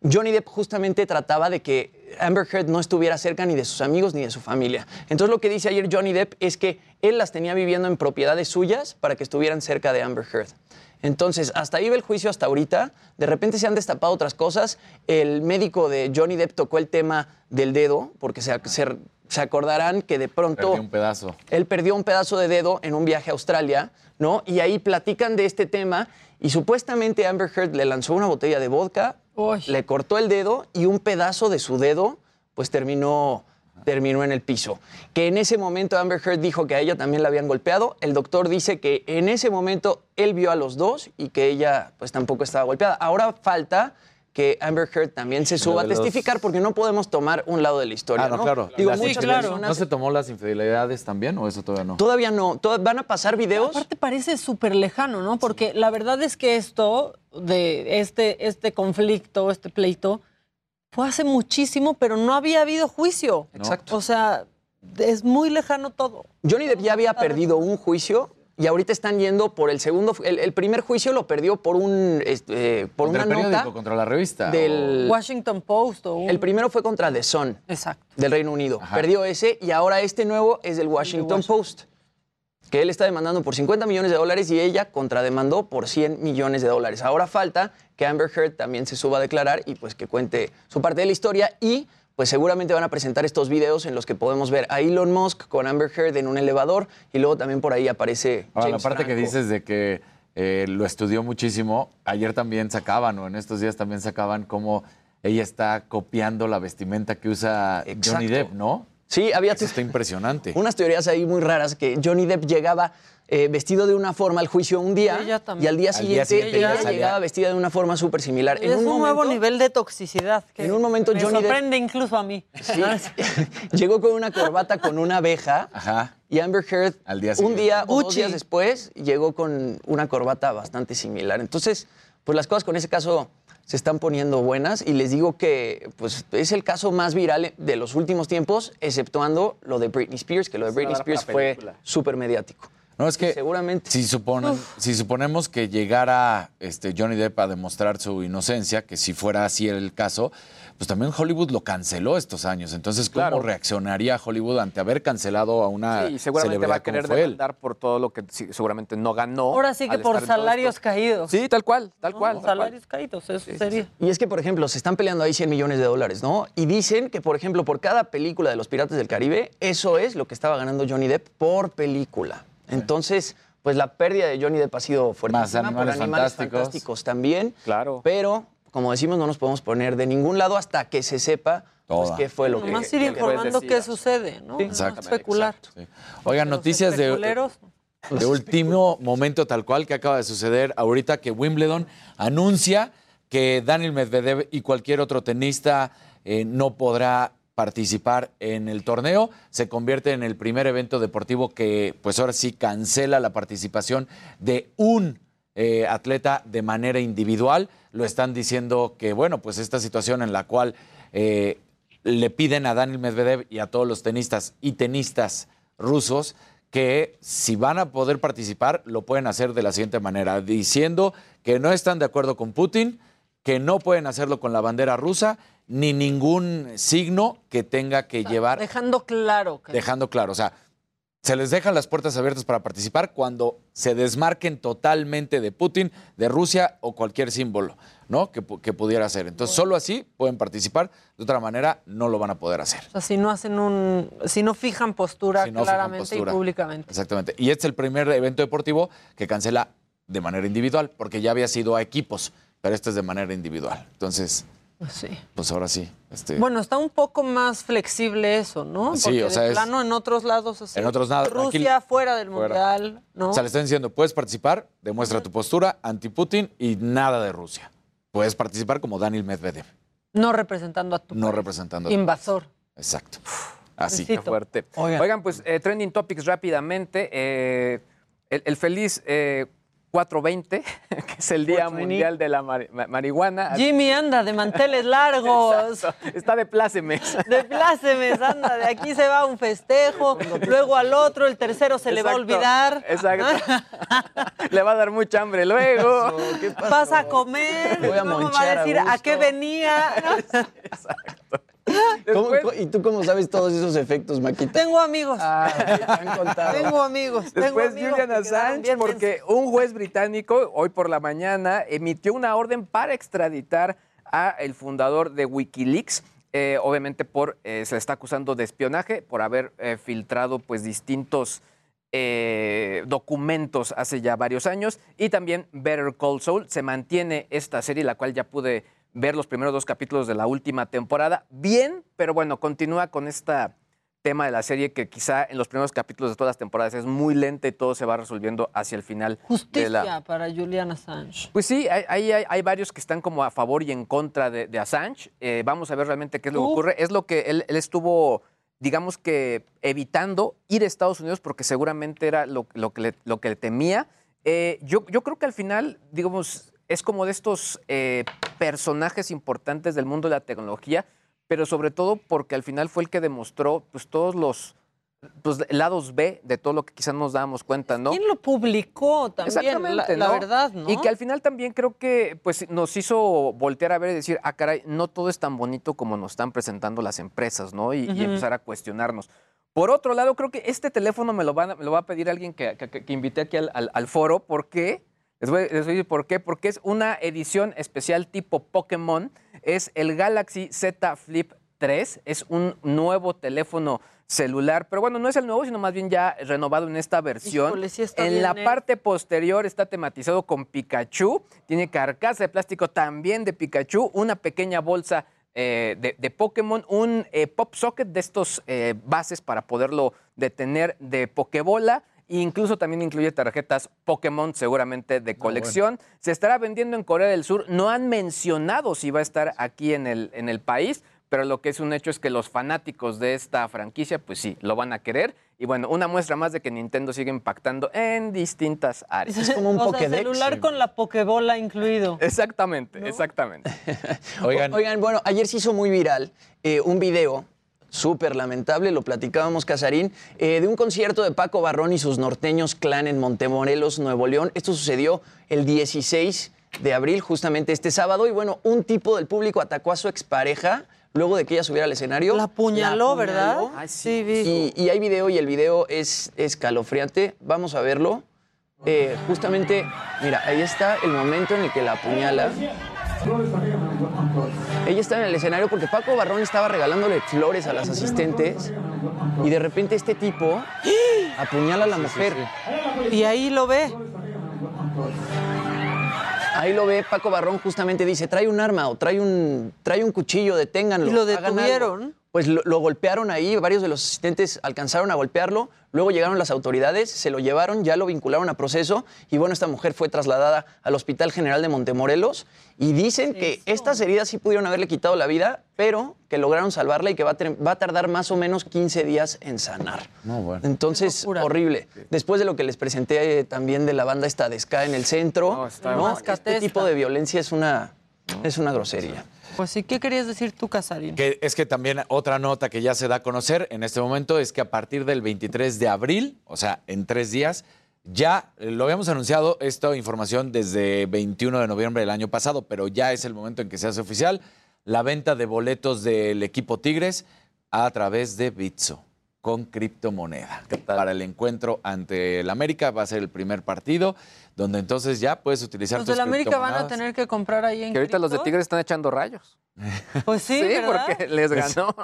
Johnny Depp justamente trataba de que Amber Heard no estuviera cerca ni de sus amigos ni de su familia. Entonces lo que dice ayer Johnny Depp es que él las tenía viviendo en propiedades suyas para que estuvieran cerca de Amber Heard. Entonces, hasta ahí va el juicio hasta ahorita. De repente se han destapado otras cosas. El médico de Johnny Depp tocó el tema del dedo, porque se, se, se acordarán que de pronto... Perdió un pedazo. Él perdió un pedazo de dedo en un viaje a Australia, ¿no? Y ahí platican de este tema y supuestamente Amber Heard le lanzó una botella de vodka, le cortó el dedo y un pedazo de su dedo pues terminó terminó en el piso. Que en ese momento Amber Heard dijo que a ella también la habían golpeado. El doctor dice que en ese momento él vio a los dos y que ella pues tampoco estaba golpeada. Ahora falta que Amber Heard también se suba a los- testificar porque no podemos tomar un lado de la historia. Ah, no, ¿no? claro. Digo, Las muchas infidelidades- personas- ¿No se tomó las infidelidades también o eso todavía no? Todavía no. Toda- van a pasar videos. Aparte parece súper lejano, ¿no? Porque la verdad es que esto, de este, este conflicto, este pleito, fue hace muchísimo, pero no había habido juicio. Exacto. O sea, es muy lejano todo. Johnny Depp ya había perdido un juicio y ahorita están yendo por el segundo. El, el primer juicio lo perdió por un este, por Contra una el periódico, nota contra la revista. del Washington Post o un- El primero fue contra The Sun. Exacto. Del Reino Unido. Perdió ese y ahora este nuevo es del Washington Post. Que él está demandando por 50 millones de dólares y ella contrademandó por 100 millones de dólares. Ahora falta que Amber Heard también se suba a declarar y pues que cuente su parte de la historia y pues seguramente van a presentar estos videos en los que podemos ver a Elon Musk con Amber Heard en un elevador y luego también por ahí aparece Ahora, la parte que dices de que eh, lo estudió muchísimo, ayer también sacaban, o en estos días también sacaban cómo ella está copiando la vestimenta que usa Johnny. Depp, ¿no? Sí, había Eso está impresionante. unas teorías ahí muy raras que Johnny Depp llegaba eh, vestido de una forma al juicio un día Ella también. y al día Al día siguiente, ella llegaba vestida de una forma súper similar. Es un, nuevo nivel de toxicidad. Que En un momento me Johnny Depp- sorprende incluso a mí. Sí. Llegó con una corbata con una abeja y Amber Heard Al día un día o dos días después llegó con una corbata bastante similar. Entonces, pues las cosas con ese caso se están poniendo buenas y les digo que pues es el caso más viral de los últimos tiempos, exceptuando lo de Britney Spears, que lo de Britney Spears fue súper mediático. No, es que seguramente. Si, suponen, si suponemos que llegara este, Johnny Depp a demostrar su inocencia, que si fuera así el caso, pues también Hollywood lo canceló estos años. Entonces, ¿cómo Claro. reaccionaría Hollywood ante haber cancelado a una Sí, seguramente va celebridad a querer como fue él? demandar por todo lo que sí, seguramente no ganó. Ahora sí que por salarios caídos. Sí, tal cual, tal ¿no? cual. tal cual. Salarios caídos, eso sería. Y es que, por ejemplo, se están peleando ahí 100 millones de dólares, ¿no? Y dicen que, por ejemplo, por cada película de los Piratas del Caribe, eso es lo que estaba ganando Johnny Depp por película. Entonces, pues la pérdida de Johnny Depp ha sido fuertísima Animales por Animales Fantásticos. Fantásticos también. Claro. Pero, como decimos, no nos podemos poner de ningún lado hasta que se sepa pues, Toda. qué fue lo que... Nomás ir lo que- informando qué sucede, ¿no? Sí, No exactamente, especular. Oigan, noticias de, especuleros. de último momento tal cual que acaba de suceder ahorita que Wimbledon anuncia que Daniel Medvedev y cualquier otro tenista eh, no podrá participar en el torneo. Se convierte en el primer evento deportivo que, pues ahora sí, cancela la participación de un eh, atleta de manera individual. Lo están diciendo que, bueno, pues esta situación en la cual eh, le piden a Daniel Medvedev y a todos los tenistas y tenistas rusos que si van a poder participar, lo pueden hacer de la siguiente manera, diciendo que no están de acuerdo con Putin, que no pueden hacerlo con la bandera rusa, ni ningún signo que tenga que llevar, Dejando claro que dejando claro, o sea, se les dejan las puertas abiertas para participar cuando se desmarquen totalmente de Putin, de Rusia o cualquier símbolo, ¿no? Que, que pudiera ser. Entonces, solo así pueden participar, de otra manera no lo van a poder hacer. O sea, si no hacen un, si no fijan postura Si no fijan claramente postura. y públicamente. Exactamente. Y este es el primer evento deportivo que cancela de manera individual, porque ya había sido a equipos, pero este es de manera individual. Entonces, Sí. pues ahora sí. Este, Bueno, está un poco más flexible eso, ¿no? Sí, Porque o sea, de es- plano en otros lados así. En otros lados, aquí- Rusia fuera del fuera. mundial, ¿no? O sea, le están diciendo, puedes participar, demuestra tu postura anti-Putin y nada de Rusia. Puedes participar como Daniel Medvedev, No representando a tu no representando. a tu invasor. país. Exacto. Así. Qué fuerte. Oigan. pues eh, trending topics rápidamente. eh, el, el feliz eh, 420, que es el Día 420. Mundial de la mari- ma- Marihuana. Jimmy anda de manteles largos. Exacto, Está de plácemes. De plácemes, anda, de aquí se va a un festejo, luego al otro, el tercero se le va a Exacto, olvidar. Exacto. Le va a dar mucha hambre luego. Vas a comer, Voy a luego va a decir a, qué gusto". venía. ¿Cómo- cómo- ¿Y tú cómo sabes todos esos efectos, Maquita? Tengo amigos. contado. Tengo amigos. tengo Después amigos Julian quedaron Assange, bien porque un juez británico hoy por la mañana emitió una orden para extraditar a el fundador de WikiLeaks. eh, obviamente por eh, se le está acusando de espionaje por haber eh, filtrado pues distintos eh, documentos hace ya varios años y también Better Call Saul se mantiene esta serie la cual ya pude ver los primeros dos capítulos de la última temporada bien pero bueno continúa con esta tema de la serie que quizá en los primeros capítulos de todas las temporadas es muy lenta y todo se va resolviendo hacia el final de Justicia la... para Julian Assange. Pues sí, hay, hay- varios que están como a favor y en contra de, de Assange. Eh, vamos a ver realmente qué es lo que ocurre. Es lo que él, él estuvo, digamos que, evitando ir a Estados Unidos porque seguramente era lo, lo que, le, lo que le temía. Eh, yo, yo creo que al final, digamos, es como de estos eh, personajes importantes del mundo de la tecnología, pero sobre todo porque al final fue el que demostró pues, todos los pues, lados B de todo lo que quizás nos dábamos cuenta, ¿no? ¿Quién lo publicó también? La, Exactamente, la verdad, ¿no? Y que al final también creo que pues, nos hizo voltear a ver y decir, ah, caray, no todo es tan bonito como nos están presentando las empresas, ¿no? Y, empezar a cuestionarnos. Por otro lado, creo que este teléfono me lo, van a- me lo va a pedir alguien que, que, que invité aquí al, al- al foro. ¿Por qué? Les voy, les voy a decir por qué. Porque es una edición especial tipo Pokémon. Es el Galaxy Z Flip 3. Es un nuevo teléfono celular. Pero bueno, no es el nuevo, sino más bien ya renovado en esta versión. Híjole, sí está en bien, la ¿eh? parte posterior está tematizado con Pikachu. Tiene carcasa de plástico también de Pikachu. Una pequeña bolsa eh, de, de Pokémon. Un eh, pop socket de estos bases para poderlo detener de Pokébola. Incluso también incluye tarjetas Pokémon, seguramente de colección. Se estará vendiendo en Corea del Sur. No han mencionado si va a estar aquí en el, en el país, pero lo que es un hecho es que los fanáticos de esta franquicia, pues sí, lo van a querer. Y bueno, una muestra más de que Nintendo sigue impactando en distintas áreas. o sea, celular con la pokebola incluido. Exactamente, exactamente. Oigan. Oigan, bueno, ayer se hizo muy viral eh, un video súper lamentable, lo platicábamos, Casarín, eh, de un concierto de Paco Barrón y sus norteños clan en Montemorelos, Nuevo León. Esto sucedió el 16 de abril, justamente este sábado, y bueno, un tipo del público atacó a su expareja luego de que ella subiera al escenario. La apuñaló, ¿verdad? sí, vi. Y, y hay video y el video es escalofriante. Vamos a verlo. Eh, justamente, mira, ahí está el momento en el que la apuñala. Ella está en el escenario porque Paco Barrón estaba regalándole flores a las asistentes y de repente este tipo apuñala a la mujer. Y ahí lo ve. Ahí lo ve Paco Barrón justamente dice, trae un arma o trae un, trae un cuchillo, deténganlo. Y lo hagan algo". detuvieron. Pues lo, lo golpearon ahí, varios de los asistentes alcanzaron a golpearlo, luego llegaron las autoridades, se lo llevaron, ya lo vincularon a proceso y bueno, esta mujer fue trasladada al Hospital General de Montemorelos y dicen que estas heridas sí pudieron haberle quitado la vida, pero que lograron salvarla y que va a, ter- va a tardar más o menos 15 días en sanar. Entonces, horrible. Después de lo que les presenté eh, también de la banda esta de Ska en el centro, está ¿no? mal. este tipo de violencia es una, es una grosería. Pues sí, ¿qué querías decir tú, Casarín? Que es que también otra nota que ya se da a conocer en este momento es que a partir del 23 de abril, o sea, en tres días, ya eh, lo habíamos anunciado esta información desde 21 de noviembre del año pasado, pero ya es el momento en que se hace oficial la venta de boletos del equipo Tigres a través de Bitso con criptomoneda. Para el encuentro ante el América va a ser el primer partido donde entonces ya puedes utilizar Los tus del América van a tener que comprar ahí en Que ahorita los de cripto. Tigres están echando rayos. Pues sí, Sí, ¿verdad? porque les ganó.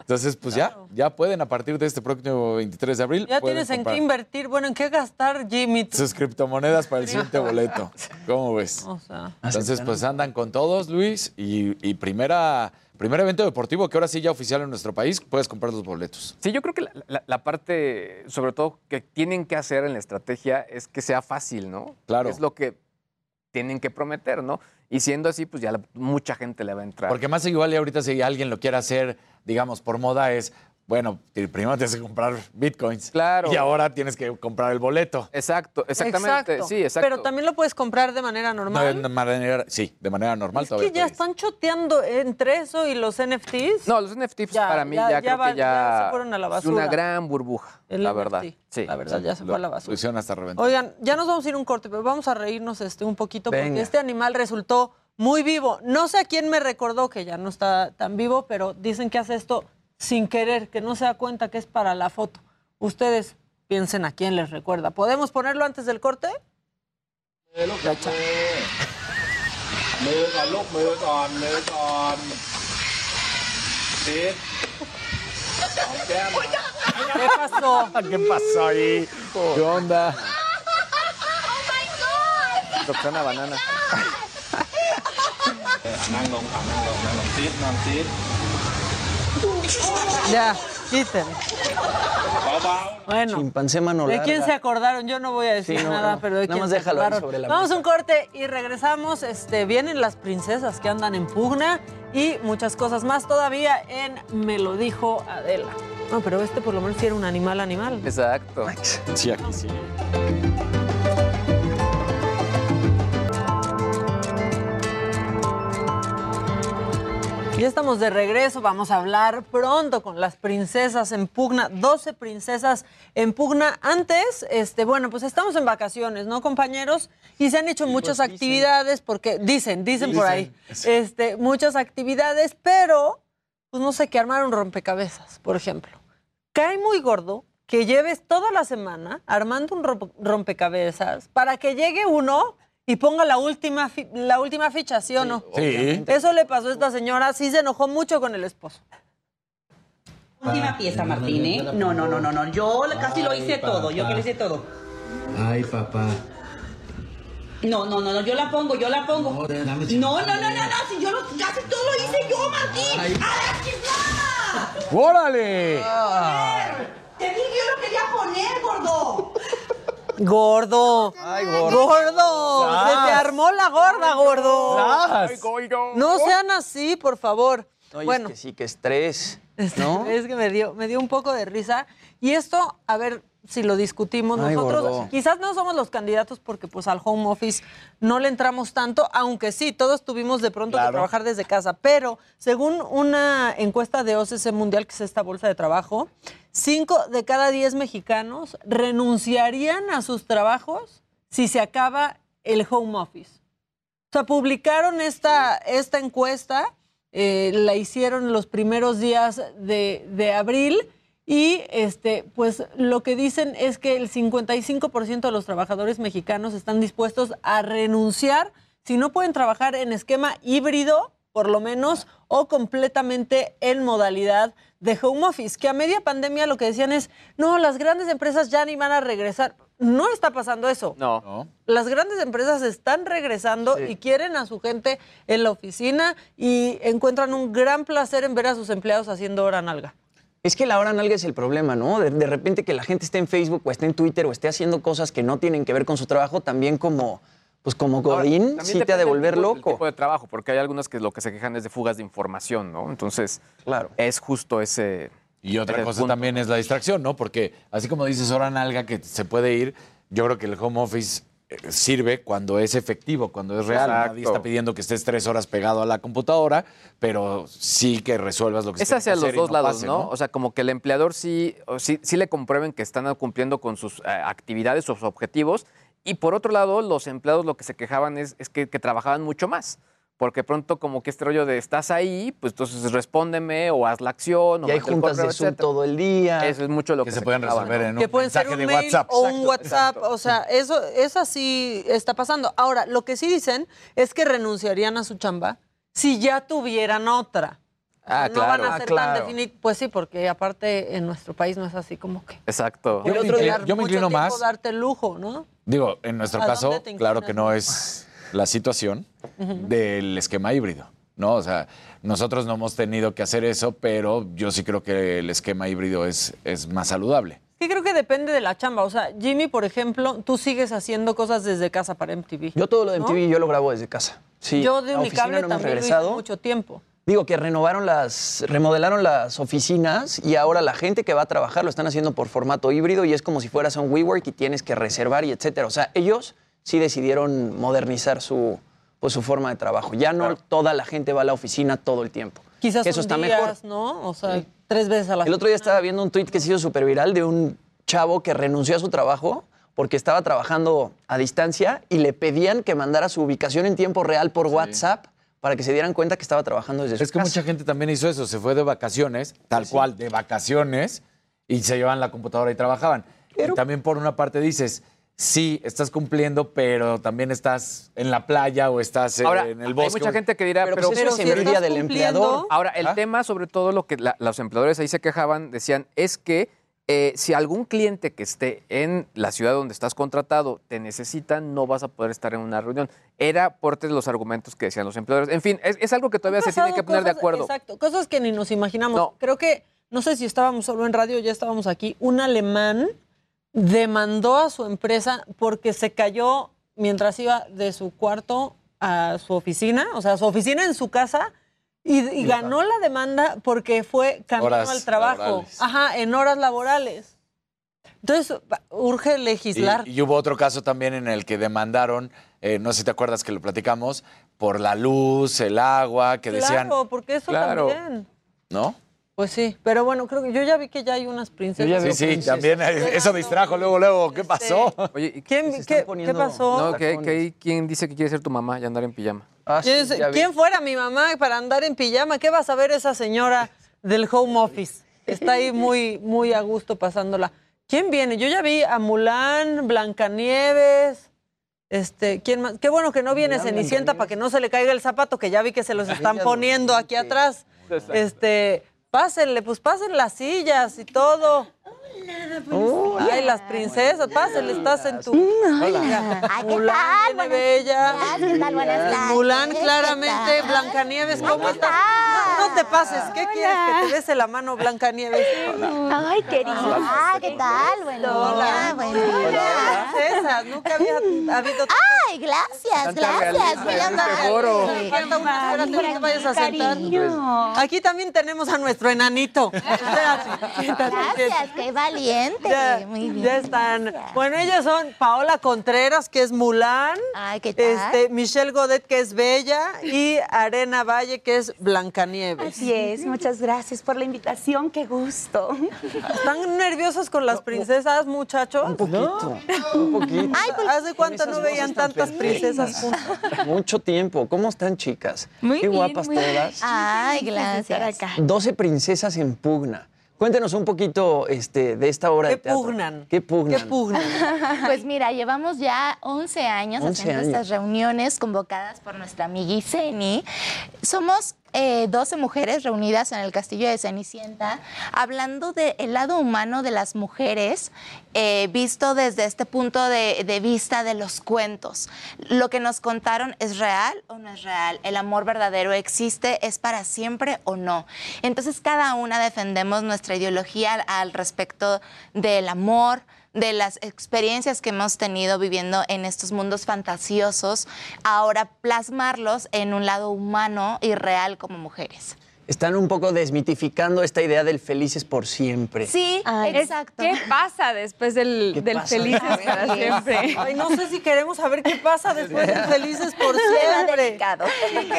Entonces, pues ya, ya pueden a partir de este próximo 23 de abril. Ya tienes en qué invertir, bueno, en qué gastar, Jimmy. tú? Sus criptomonedas para el siguiente boleto. ¿Cómo ves? O sea, Entonces, pues andan con todos, Luis, y, y primera, primer evento deportivo que ahora sí ya oficial en nuestro país, puedes comprar los boletos. Sí, yo creo que la, la- la parte, sobre todo, que tienen que hacer en la estrategia es que sea fácil, ¿no? Claro. Es lo que tienen que prometer, ¿no? Y siendo así, pues ya la- mucha gente le va a entrar. Porque más igual y ahorita si alguien lo quiere hacer, digamos, por moda es, bueno, primero tienes que comprar bitcoins. Claro. Y ahora tienes que comprar el boleto. Exacto, exactamente. exacto. Sí, exacto. Pero también lo puedes comprar de manera No, normal. de manera, sí, de manera normal es todavía. que ya están choteando entre eso y los NFTs. No, los NFTs Ya, para mí ya- ya, ya creo va- que ya, ya se fueron a la es basura. una gran burbuja, El la NFT, verdad. Sí, la verdad, ya se fue a la basura. Lo hasta reventar. Oigan, ya nos vamos a ir a un corte, pero vamos a reírnos este un poquito porque este animal resultó muy vivo. No sé a quién me recordó que ya no está tan vivo, pero dicen que hace esto sin querer, que no se da cuenta que es para la foto. Ustedes piensen a quién les recuerda. ¿Podemos ponerlo antes del corte? ¿Qué pasó? ¿Qué pasó ahí? ¿Qué onda? Roxana Banana. Ya, quiten. Bueno. Chimpancé mano ¿De larga. quién se acordaron? Yo no voy a decir Sí, no, nada, no. pero de Nada quién más se déjalo acordaron. sobre la Vamos mesa. a un corte y regresamos. Este, vienen las princesas que andan en pugna y muchas cosas más todavía en Me lo dijo Adela. No, pero este por lo menos sí era un animal animal. Exacto. Sí, aquí sí. Ya estamos de regreso, vamos a hablar pronto con las princesas en pugna, 12 princesas en pugna. Antes, este, bueno, pues estamos en vacaciones, ¿no, compañeros? Y se han hecho muchas actividades, porque dicen, dicen, por ahí, este, muchas actividades, pero pues no sé qué armar un rompecabezas, por ejemplo. Cae muy gordo que lleves toda la semana armando un rompe- rompecabezas para que llegue uno y ponga la última, fi- la última ficha, ¿sí o no? Sí. Eso le pasó a esta señora, sí se enojó mucho con el esposo. Última pieza, Martín, ¿eh? No, no, no, no, no. Yo casi lo hice todo. Yo que lo hice todo. Ay, papá. No, no, no, no. Yo la pongo, yo la pongo. No, dame no, no, no, no, no. Si yo lo, casi todo lo hice yo, Martín. Ay. ¡A la! ¡Órale! Te dije yo lo quería poner, gordo. Gordo. Ay, gordo. Gordo. Se te armó la gorda, gordo. Sas. No sean así, por favor. No, bueno, es que sí, que estrés. ¿no? Es que me dio, me dio un poco de risa. Y esto, a ver si lo discutimos Ay, nosotros. gordo. Quizás no somos los candidatos porque pues al home office no le entramos tanto, aunque sí, todos tuvimos de pronto que trabajar desde casa. Pero según una encuesta de OCC Mundial, que es esta bolsa de trabajo, cinco de cada diez mexicanos renunciarían a sus trabajos si se acaba el home office. O sea, publicaron esta, esta encuesta, eh, la hicieron los primeros días de, de abril y este, pues lo que dicen es que el 55% de los trabajadores mexicanos están dispuestos a renunciar si no pueden trabajar en esquema híbrido, por lo menos, o completamente en modalidad de home office. Que a media pandemia lo que decían es, no, las grandes empresas ya ni van a regresar. no está pasando eso. No. Las grandes empresas están regresando y quieren a su gente en la oficina y encuentran un gran placer en ver a sus empleados haciendo hora nalga. Es que la hora nalga es el problema, ¿no? De, de repente que la gente esté en Facebook o esté en Twitter o esté haciendo cosas que no tienen que ver con su trabajo, también como, pues como Godín, También sí te ha de volver tipo- del loco. tipo de trabajo, porque hay algunas que lo que se quejan es de fugas de información, ¿no? Entonces, claro. es justo ese. Y otra ese cosa punto. también es la distracción, ¿no? Porque así como dices hora nalga que se puede ir, yo creo que el home office sirve cuando es efectivo, cuando es real. Exacto. Nadie está pidiendo que estés tres horas pegado a la computadora, pero sí que resuelvas lo que Es hacia que los hacer dos no lados, pase, ¿no? O sea, como que el empleador sí, o sí, sí le comprueben que están cumpliendo con sus eh, actividades, sus objetivos. Y por otro lado, los empleados lo que se quejaban es, es que, que trabajaban mucho más. Porque pronto como que este rollo de estás ahí, pues entonces respóndeme o haz la acción. O Y hay juntas de Zoom etcétera. todo el día. Eso es mucho lo que, se pueden resolver ¿no? en que pueden ser un mail o un WhatsApp, o sea, eso, eso sí está pasando. Ahora, lo que sí dicen es que renunciarían a su chamba si ya tuvieran otra. Ah, no claro. van a Ah, ser claro. tan definidos. Pues sí, porque aparte en nuestro país no es así como que. Exacto. Yo me inclino- yo me mucho inclino tiempo más. darte el lujo, ¿no? Digo, en nuestro ¿A caso, claro que no es la situación del esquema híbrido, ¿no? O sea, nosotros no hemos tenido que hacer eso, pero yo sí creo que el esquema híbrido es, es más saludable. Sí, creo que depende de la chamba. O sea, Jimmy, por ejemplo, tú sigues haciendo cosas desde casa para MTV. Yo todo lo de ¿no? MTV yo lo grabo desde casa. Sí, Yo de Unicable no también lo hice regresado. mucho tiempo. Digo que renovaron las, remodelaron las oficinas y ahora la gente que va a trabajar lo están haciendo por formato híbrido y es como si fueras a un WeWork y tienes que reservar y etcétera. O sea, ellos sí decidieron modernizar su, pues, su forma de trabajo. Ya no toda la gente va a la oficina todo el tiempo. Quizás eso está días, mejor. ¿no? O sea, tres veces a la El otro día estaba viendo un tuit que se hizo súper viral de un chavo que renunció a su trabajo porque estaba trabajando a distancia y le pedían que mandara su ubicación en tiempo real por WhatsApp para que se dieran cuenta que estaba trabajando desde su Es que mucha gente también hizo eso, se fue de vacaciones, tal cual, de vacaciones, y se llevaban la computadora y trabajaban. Y también por una parte dices, sí, estás cumpliendo, pero también estás en la playa o estás eh, Ahora, en el bosque. hay mucha gente que dirá, Pero, pero, pues, eso es si envidia estás del empleador. Ahora, el ¿Ah? tema, sobre todo, lo que la- los empleadores ahí se quejaban, decían, es que eh, si algún cliente que esté en la ciudad donde estás contratado te necesita, no vas a poder estar en una reunión. Era parte de los argumentos que decían los empleadores. En fin, es, es algo que todavía se tiene que poner de acuerdo. Exacto, cosas que ni nos imaginamos. No. Creo que, no sé si estábamos solo en radio ya estábamos aquí, un alemán demandó a su empresa porque se cayó mientras iba de su cuarto a su oficina, o sea, su oficina en su casa, y, y ganó la demanda porque fue camino Horas al trabajo. laborales. Ajá, en horas laborales. Entonces, urge legislar. Y, y hubo otro caso también en el que demandaron, eh, no sé si te acuerdas que lo platicamos, por la luz, el agua, que decían, claro, porque eso Claro. también. ¿no? Pues sí, pero bueno, creo que yo ya vi que ya hay unas princesas. Sí, sí, también eh, eso distrajo luego, luego, ¿qué pasó? Oye, ¿Quién, qué, qué pasó? No, que, que hay quien dice que quiere ser tu mamá y andar en pijama. ¿Quién, es- quién fuera mi mamá para andar en pijama? ¿Qué va a saber esa señora del home office? Está ahí muy, muy a gusto pasándola. ¿Quién viene? Yo ya vi a Mulán, Blancanieves. Este, ¿quién más? Qué bueno que no viene Mulán, Cenicienta para que no se le caiga el zapato, que ya vi que se los están poniendo aquí atrás. Este, pásenle, pues pasen las sillas y todo. Ay, las princesas, pásenle, estás en tu. Hola. Ay, ¿qué Mulan tal? viene bella. ¿Qué tal? Buenas tardes. Mulan, ¿Qué claramente, tal? Blancanieves, ¿cómo estás? No, no te pases, ¿qué quieres? Que te bese la mano, Blancanieves. Ay, querida. Ah, ¿qué tal? Buen día, buen día. Princesas, nunca había habido. Ay, gracias, gracias. amable. Falta una, espérate, no te vayas a sentar. Aquí también tenemos a nuestro enanito. Espérate, Gracias, valiente. Ya, Muy bien. ya están. Bueno, ellas son Paola Contreras, que es Mulan. Ay, ¿qué tal? Este, Michelle Godet, que es Bella. Y Arena Valle, que es Blancanieves. Así es, muchas gracias por la invitación, qué gusto. ¿Están nerviosos con las princesas, muchachos? Un poquito. Un poquito. ¿Hace cuánto no veían tantas princesas juntas? Mucho tiempo. ¿Cómo están, chicas? Muy Qué bien, guapas muy todas. Ay, gracias. 12 princesas en pugna. Cuéntenos un poquito este, de esta obra ¿Qué de teatro. pugnan? ¿Qué pugnan? ¿Qué pugnan? Pues mira, llevamos ya 11 años 11 haciendo años. estas reuniones convocadas por nuestra amiga Iseni. Somos eh, 12 mujeres reunidas en el castillo de Cenicienta, hablando del lado humano de las mujeres, eh, visto desde este punto de, vista de los cuentos. Lo que nos contaron es real o no es real, el amor verdadero existe, es para siempre o no. Entonces cada una defendemos nuestra ideología al respecto del amor, de las experiencias que hemos tenido viviendo en estos mundos fantasiosos, ahora plasmarlos en un lado humano y real como mujeres. Están un poco desmitificando esta idea del felices por siempre. Sí, exacto. ¿Qué pasa después del, ¿Qué del pasa? felices para siempre? Ay, no sé si queremos saber qué pasa después de Felices por siempre.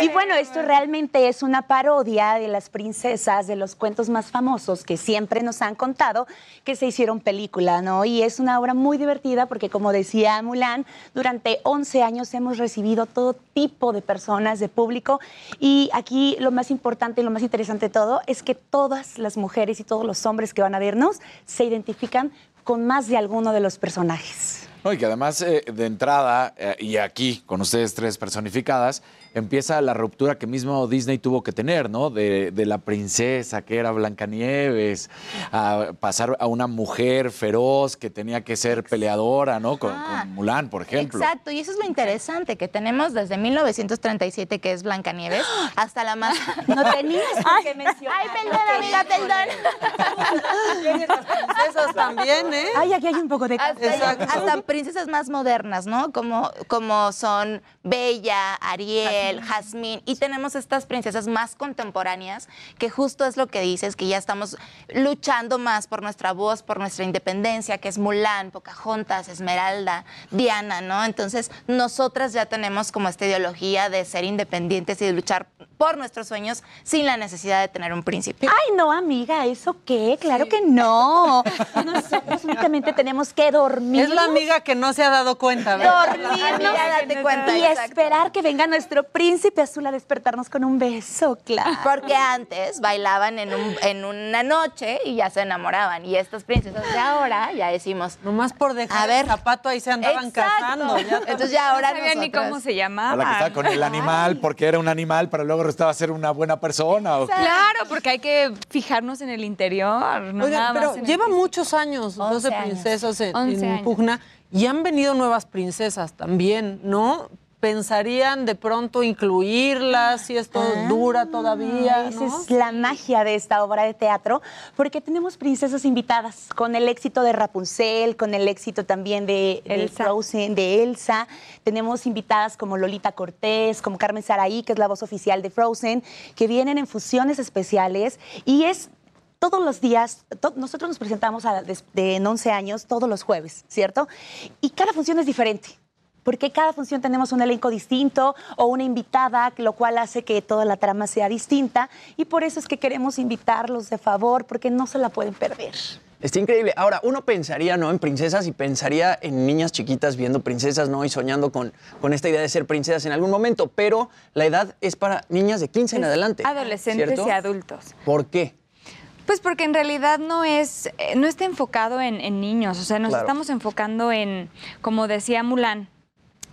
Y bueno, esto realmente es una parodia de las princesas, de los cuentos más famosos que siempre nos han contado, que se hicieron película, ¿no? Y es una obra muy divertida porque, como decía Mulan, durante 11 años hemos recibido todo tipo de personas, de público, y aquí lo más importante y lo más interesante todo es que todas las mujeres y todos los hombres que van a vernos se identifican con más de alguno de los personajes. No, y que además eh, de entrada, eh, y aquí con ustedes tres personificadas, empieza la ruptura que mismo Disney tuvo que tener, ¿no? De, de la princesa que era Blancanieves, a pasar a una mujer feroz que tenía que ser peleadora, ¿no? Con, con Mulan, por ejemplo. Exacto, y eso es lo interesante, que tenemos desde 1937, que es Blancanieves, hasta la más... No tenías por qué mencionar. Ay, perdón, amiga, perdón. Tienes las princesas también, ¿eh? Ay, aquí hay un poco de... Hasta, hasta princesas más modernas, ¿no? Como, como son Bella, Ariel, Jazmín. Y tenemos estas princesas más contemporáneas, que justo es lo que dices, que ya estamos luchando más por nuestra voz, por nuestra independencia, que es Mulan, Pocahontas, Esmeralda, Diana, ¿no? Entonces, nosotras ya tenemos como esta ideología de ser independientes y de luchar por nuestros sueños sin la necesidad de tener un príncipe. Ay, no, amiga, ¿eso qué? Claro que no. Nosotros únicamente tenemos que dormir. Es la amiga que no se ha dado cuenta, ¿verdad? Dormirnos, date cuenta, y exacto. esperar que venga nuestro príncipe azul a despertarnos con un beso, claro. Porque antes bailaban en, un- en una noche y ya se enamoraban. Y estas princesas de ahora ya decimos. Nomás por dejar a ver, el zapato ahí se andaban Exacto. casando. ya Entonces ya ahora no sabía ni cómo se llamaba. La que estaba con el animal porque era un animal, pero luego resultaba ser una buena persona. Claro, porque hay que fijarnos en el interior, no Oigan, nada pero más en el lleva muchos años, 12 años. princesas en, 11 en pugna, y han venido nuevas princesas también, ¿no? Pensarían de pronto incluirlas si esto dura todavía. Esa ¿no? es la magia de esta obra de teatro, porque tenemos princesas invitadas con el éxito de Rapunzel, con el éxito también de, de Elsa. Frozen, de Elsa. Tenemos invitadas como Lolita Cortés, como Carmen Saraí, que es la voz oficial de Frozen, que vienen en fusiones especiales y es todos los días, to- nosotros nos presentamos a, des- de, en 11 años todos los jueves, ¿cierto? Y cada función es diferente. Porque cada función tenemos un elenco distinto o una invitada, lo cual hace que toda la trama sea distinta. Y por eso es que queremos invitarlos de favor, porque no se la pueden perder. Está increíble. Ahora, uno pensaría, ¿no? En princesas y pensaría en niñas chiquitas viendo princesas, ¿no? Y soñando con, con esta idea de ser princesas en algún momento. Pero la edad es para niñas de 15 en adelante. Adolescentes ¿cierto? y adultos. ¿Por qué? Pues porque en realidad no es, eh, no está enfocado en, en niños, o sea, nos Claro. estamos enfocando en, como decía Mulan,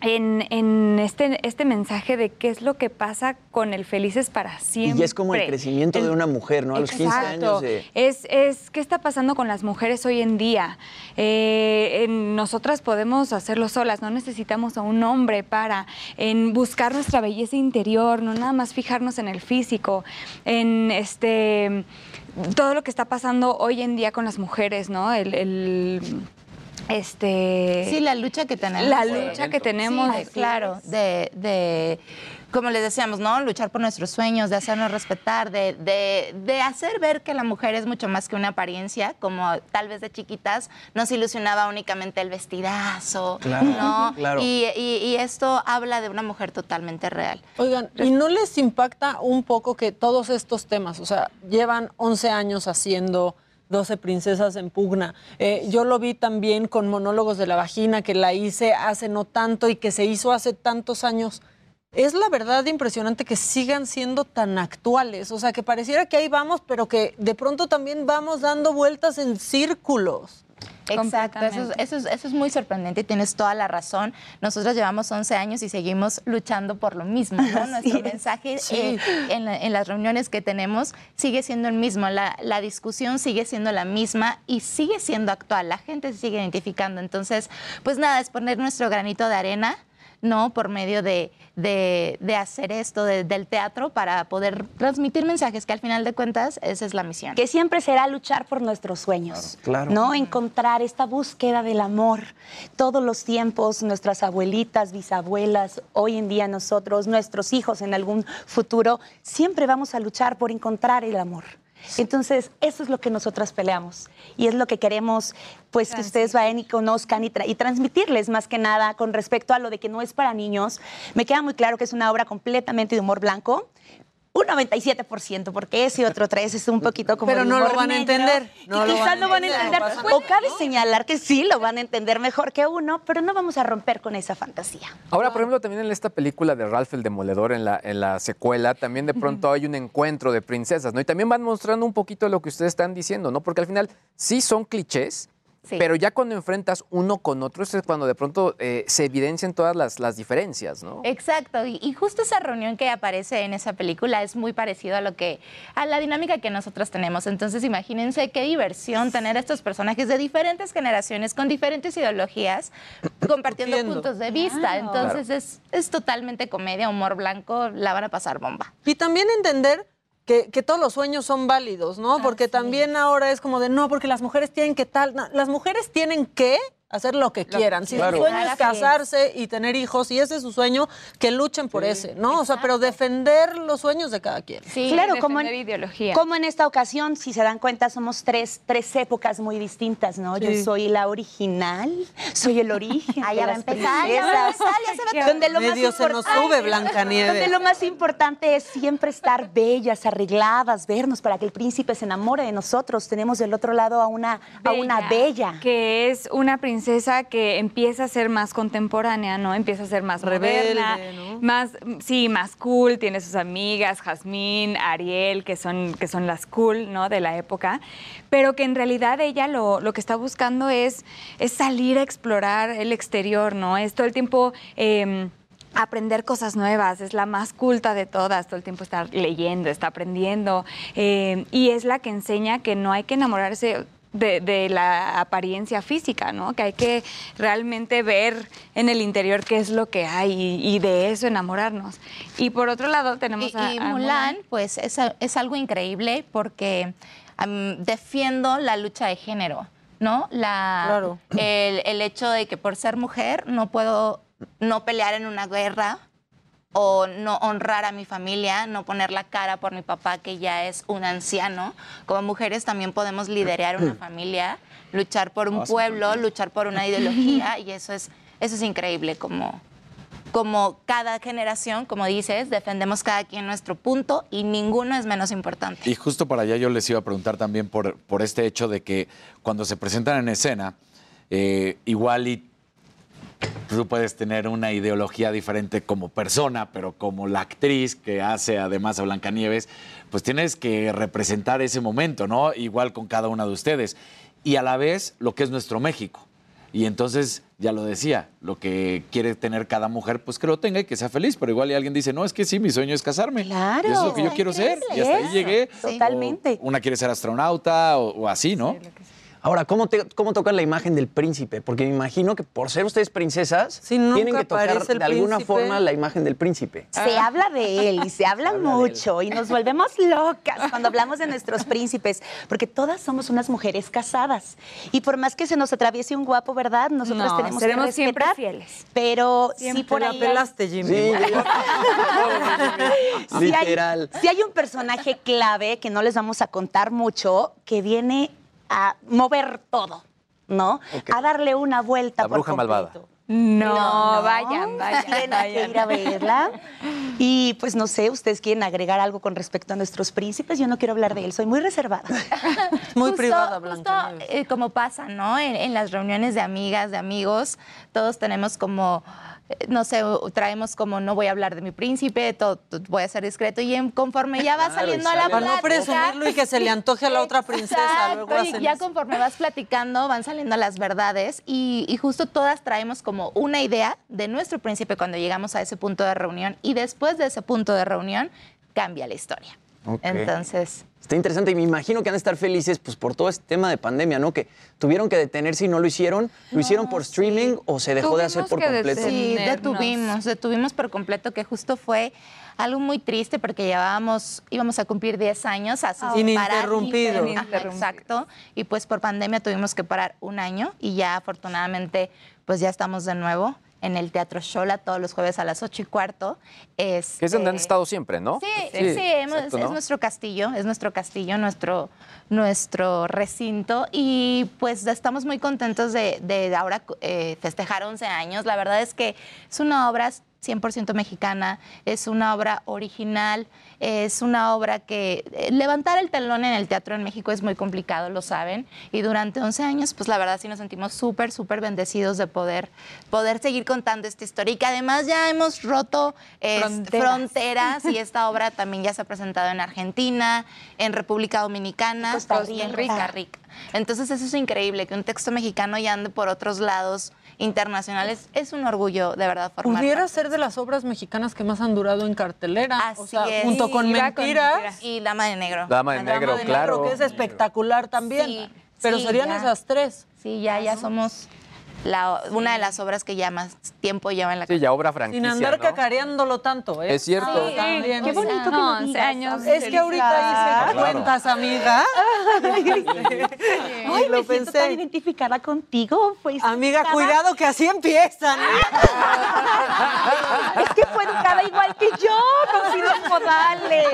en, en este, este mensaje de qué es lo que pasa con el felices para siempre. Y es como el crecimiento de una mujer, ¿no? A los 15 Exacto. años de... Es, es qué está pasando con las mujeres hoy en día. Eh, en- nosotras podemos hacerlo solas, no necesitamos a un hombre para en buscar nuestra belleza interior, no nada más fijarnos en el físico, en este todo lo que está pasando hoy en día con las mujeres, ¿no? El, el, este Sí, la lucha que tenemos. La lucha que tenemos. Sí, claro, de, de, como les decíamos, ¿no? Luchar por nuestros sueños, de hacernos respetar, de, de, de hacer ver que la mujer es mucho más que una apariencia, como tal vez de chiquitas nos ilusionaba únicamente el vestidazo, Claro, ¿no? claro. Y, y- y esto habla de una mujer totalmente real. Oigan, ¿y no les impacta un poco que todos estos temas, o sea, llevan 11 años haciendo 12 princesas en pugna? Eh, yo lo vi también con Monólogos de la Vagina, que la hice hace no tanto y que se hizo hace tantos años. Es la verdad impresionante que sigan siendo tan actuales, o sea, que pareciera que ahí vamos, pero que de pronto también vamos dando vueltas en círculos. Exacto, eso es, eso, es, eso es muy sorprendente y tienes toda la razón. Nosotros llevamos 11 años y seguimos luchando por lo mismo, ¿no? Nuestro mensaje Sí. eh, en, la- en las reuniones que tenemos sigue siendo el mismo, la, la discusión sigue siendo la misma y sigue siendo actual, la gente se sigue identificando. Entonces, pues nada, es poner nuestro granito de arena. ¿No? Por medio de, de- de hacer esto de- del teatro para poder transmitir mensajes, que al final de cuentas esa es la misión. Que siempre será luchar por nuestros sueños. Claro. ¿No? Encontrar esta búsqueda del amor. Todos los tiempos, nuestras abuelitas, bisabuelas, hoy en día nosotros, nuestros hijos en algún futuro, siempre vamos a luchar por encontrar el amor. Entonces, eso es lo que nosotras peleamos y es lo que queremos, pues, que ustedes vayan y conozcan y, tra- y transmitirles más que nada con respecto a lo de que no es para niños. Me queda muy claro que es una obra completamente de humor blanco, un 97%, porque ese otro 3 es un poquito como Pero no lo van a entender, y no lo quizás van a no van a entender, no O cabe señalar que sí lo van a entender mejor que uno, pero no vamos a romper con esa fantasía. Ahora, por ejemplo, también en esta película de Ralph el Demoledor, en la, en la secuela, también de pronto hay un encuentro de princesas, ¿no? Y también van mostrando un poquito lo que ustedes están diciendo, ¿no? Porque al final sí son clichés, pero ya cuando enfrentas uno con otro, es cuando de pronto eh, se evidencian todas las, las diferencias, ¿no? Exacto, y, y justo esa reunión que aparece en esa película es muy parecido a lo que a la dinámica que nosotros tenemos. Entonces, imagínense qué diversión tener a estos personajes de diferentes generaciones con diferentes ideologías compartiendo puntos de vista. Claro. Entonces, es, es totalmente comedia, humor blanco, la van a pasar bomba. Y también entender que, que todos los sueños son válidos, ¿no? Porque también ahora es como de, no, porque las mujeres tienen que tal, no, las mujeres tienen que hacer lo que quieran. Si Claro. su sueño es Así es. casarse y tener hijos, y ese es su sueño, que luchen por ese, ¿no? O sea, pero defender los sueños de cada quien. Sí, claro, como en, ideología. como en esta ocasión, si se dan cuenta, somos tres, tres épocas muy distintas, ¿no? Yo soy la original, soy el origen. Ya va a empezar, ya va a empezar, ya se va a- donde lo más Medio se nos importante- sube Blancanieves. Donde lo más importante es siempre estar bellas, arregladas, vernos para que el príncipe se enamore de nosotros. Tenemos del otro lado a una a una bella. Que es una princesa que empieza a ser más contemporánea, ¿no? Empieza a ser más Rebelde, moderna, ¿no? más, sí, más cool, tiene sus amigas, Jazmín, Ariel, que son, que son las cool, ¿no? De la época, pero que en realidad ella lo, lo que está buscando es, es salir a explorar el exterior, ¿no? Es todo el tiempo... em, aprender cosas nuevas, es la más culta de todas, todo el tiempo está leyendo, está aprendiendo eh, y es la que enseña que no hay que enamorarse de, de la apariencia física, ¿no? Que hay que realmente ver en el interior qué es lo que hay y, y de eso enamorarnos. Y por otro lado tenemos Y, a, y a Mulan, pues es, es algo increíble porque defiendo la lucha de género, ¿no? La, Claro. el, el hecho de que por ser mujer no puedo no pelear en una guerra o no honrar a mi familia, no poner la cara por mi papá que ya es un anciano. Como mujeres también podemos liderar una familia, luchar por un pueblo, luchar por una ideología y eso es eso es increíble como como cada generación, como dices, defendemos cada quien nuestro punto y ninguno es menos importante. Y justo para allá yo les iba a preguntar también por, por este hecho de que cuando se presentan en escena, eh, igual y tú puedes tener una ideología diferente como persona, pero como la actriz que hace además a Blancanieves, pues tienes que representar ese momento, ¿no? Igual con cada una de ustedes. Y a la vez lo que es nuestro México. Y entonces, ya lo decía, lo que quiere tener cada mujer, pues que lo tenga y que sea feliz. Pero igual y alguien dice, no, es que sí, mi sueño es casarme. Claro. Y eso es lo que yo quiero ser. Y hasta ahí llegué. Totalmente. O una quiere ser astronauta o, o así, ¿no? Ahora, ¿cómo, te- ¿cómo tocan la imagen del príncipe? Porque me imagino que por ser ustedes princesas, tienen que tocar de alguna forma la imagen del príncipe. Se habla de él y se habla mucho y nos volvemos locas cuando hablamos de nuestros príncipes, porque todas somos unas mujeres casadas. Y por más que se nos atraviese un guapo, ¿verdad? Nosotros No, tenemos seremos que siempre respetar. fieles. Pero Siempre sí por la ahí pelaste, Jimmy. Sí, Literal. sí hay un personaje clave que no les vamos a contar mucho, que viene a mover todo, ¿no? A darle una vuelta La por bruja malvada. No, vayan, vayan, Tienen que ir a verla. Y pues no sé, ustedes quieren agregar algo con respecto a nuestros príncipes. Yo no quiero hablar de él, soy muy reservada. Muy Justo- privada, justo, eh, como pasa, ¿no? En, en las reuniones de amigas, de amigos, todos tenemos como no sé, traemos como no voy a hablar de mi príncipe, todo, voy a ser discreto y en- conforme ya va saliendo a la sale- Para no plática. presumirlo y que se le antoje a la otra princesa, Exacto, luego hacen y ya eso. conforme vas platicando van saliendo las verdades y, y justo todas traemos como una idea de nuestro príncipe cuando llegamos a ese punto de reunión y después de ese punto de reunión cambia la historia. Entonces, Está interesante y me imagino que han de estar felices pues, por todo este tema de pandemia, ¿no? Que tuvieron que detenerse y no lo hicieron. ¿Lo hicieron por streaming o se dejó de hacer por completo? Sí, detuvimos, detuvimos por completo, que justo fue algo muy triste porque llevábamos, íbamos a cumplir 10 años así sin parar, Ininterrumpido. Ajá, Exacto. Y pues por pandemia tuvimos que parar un año y ya afortunadamente pues ya estamos de nuevo en el Teatro Shola todos los jueves a las 8 y cuarto. Que es donde han Este, estado siempre, ¿no? Sí, sí, sí, exacto, es ¿no? nuestro castillo, es nuestro castillo, nuestro, nuestro recinto y pues estamos muy contentos de, de ahora eh, festejar 11 años. La verdad es que es una obra 100% mexicana, es una obra original, es una obra que eh, levantar el telón en el teatro en México es muy complicado, lo saben, y durante 11 años pues la verdad sí nos sentimos súper, súper bendecidos de poder, poder seguir contando esta historia y que además ya hemos roto eh, Fronteras. fronteras y esta obra también ya se ha presentado en Argentina, en República Dominicana Costa y en Rica. Costa Rica. Entonces eso es increíble, que un texto mexicano ya ande por otros lados internacionales. Es un orgullo, de verdad, formar Pudiera parte. ser de las obras mexicanas que más han durado en cartelera. o sea, es. junto con Mentiras. Y Dama de Negro. Dama de Negro, Dama de claro. que es espectacular también. Sí, Pero sí, serían ya. esas tres. Sí, ya, ya somos la- una de las obras que ya más tiempo lleva en la Sí, ya obra Sin franquicia, andar ¿no? cacareándolo tanto, ¿eh? Es cierto. Sí, también. Qué bonito que No, lo 11 digas, años. Es que ahorita hice Claro. cuentas, amiga. Ay, lo me siento tan pensé. identificada contigo. Pues, Amiga, cuidado que así empiezan. Es que fue educada igual que yo, con finos modales.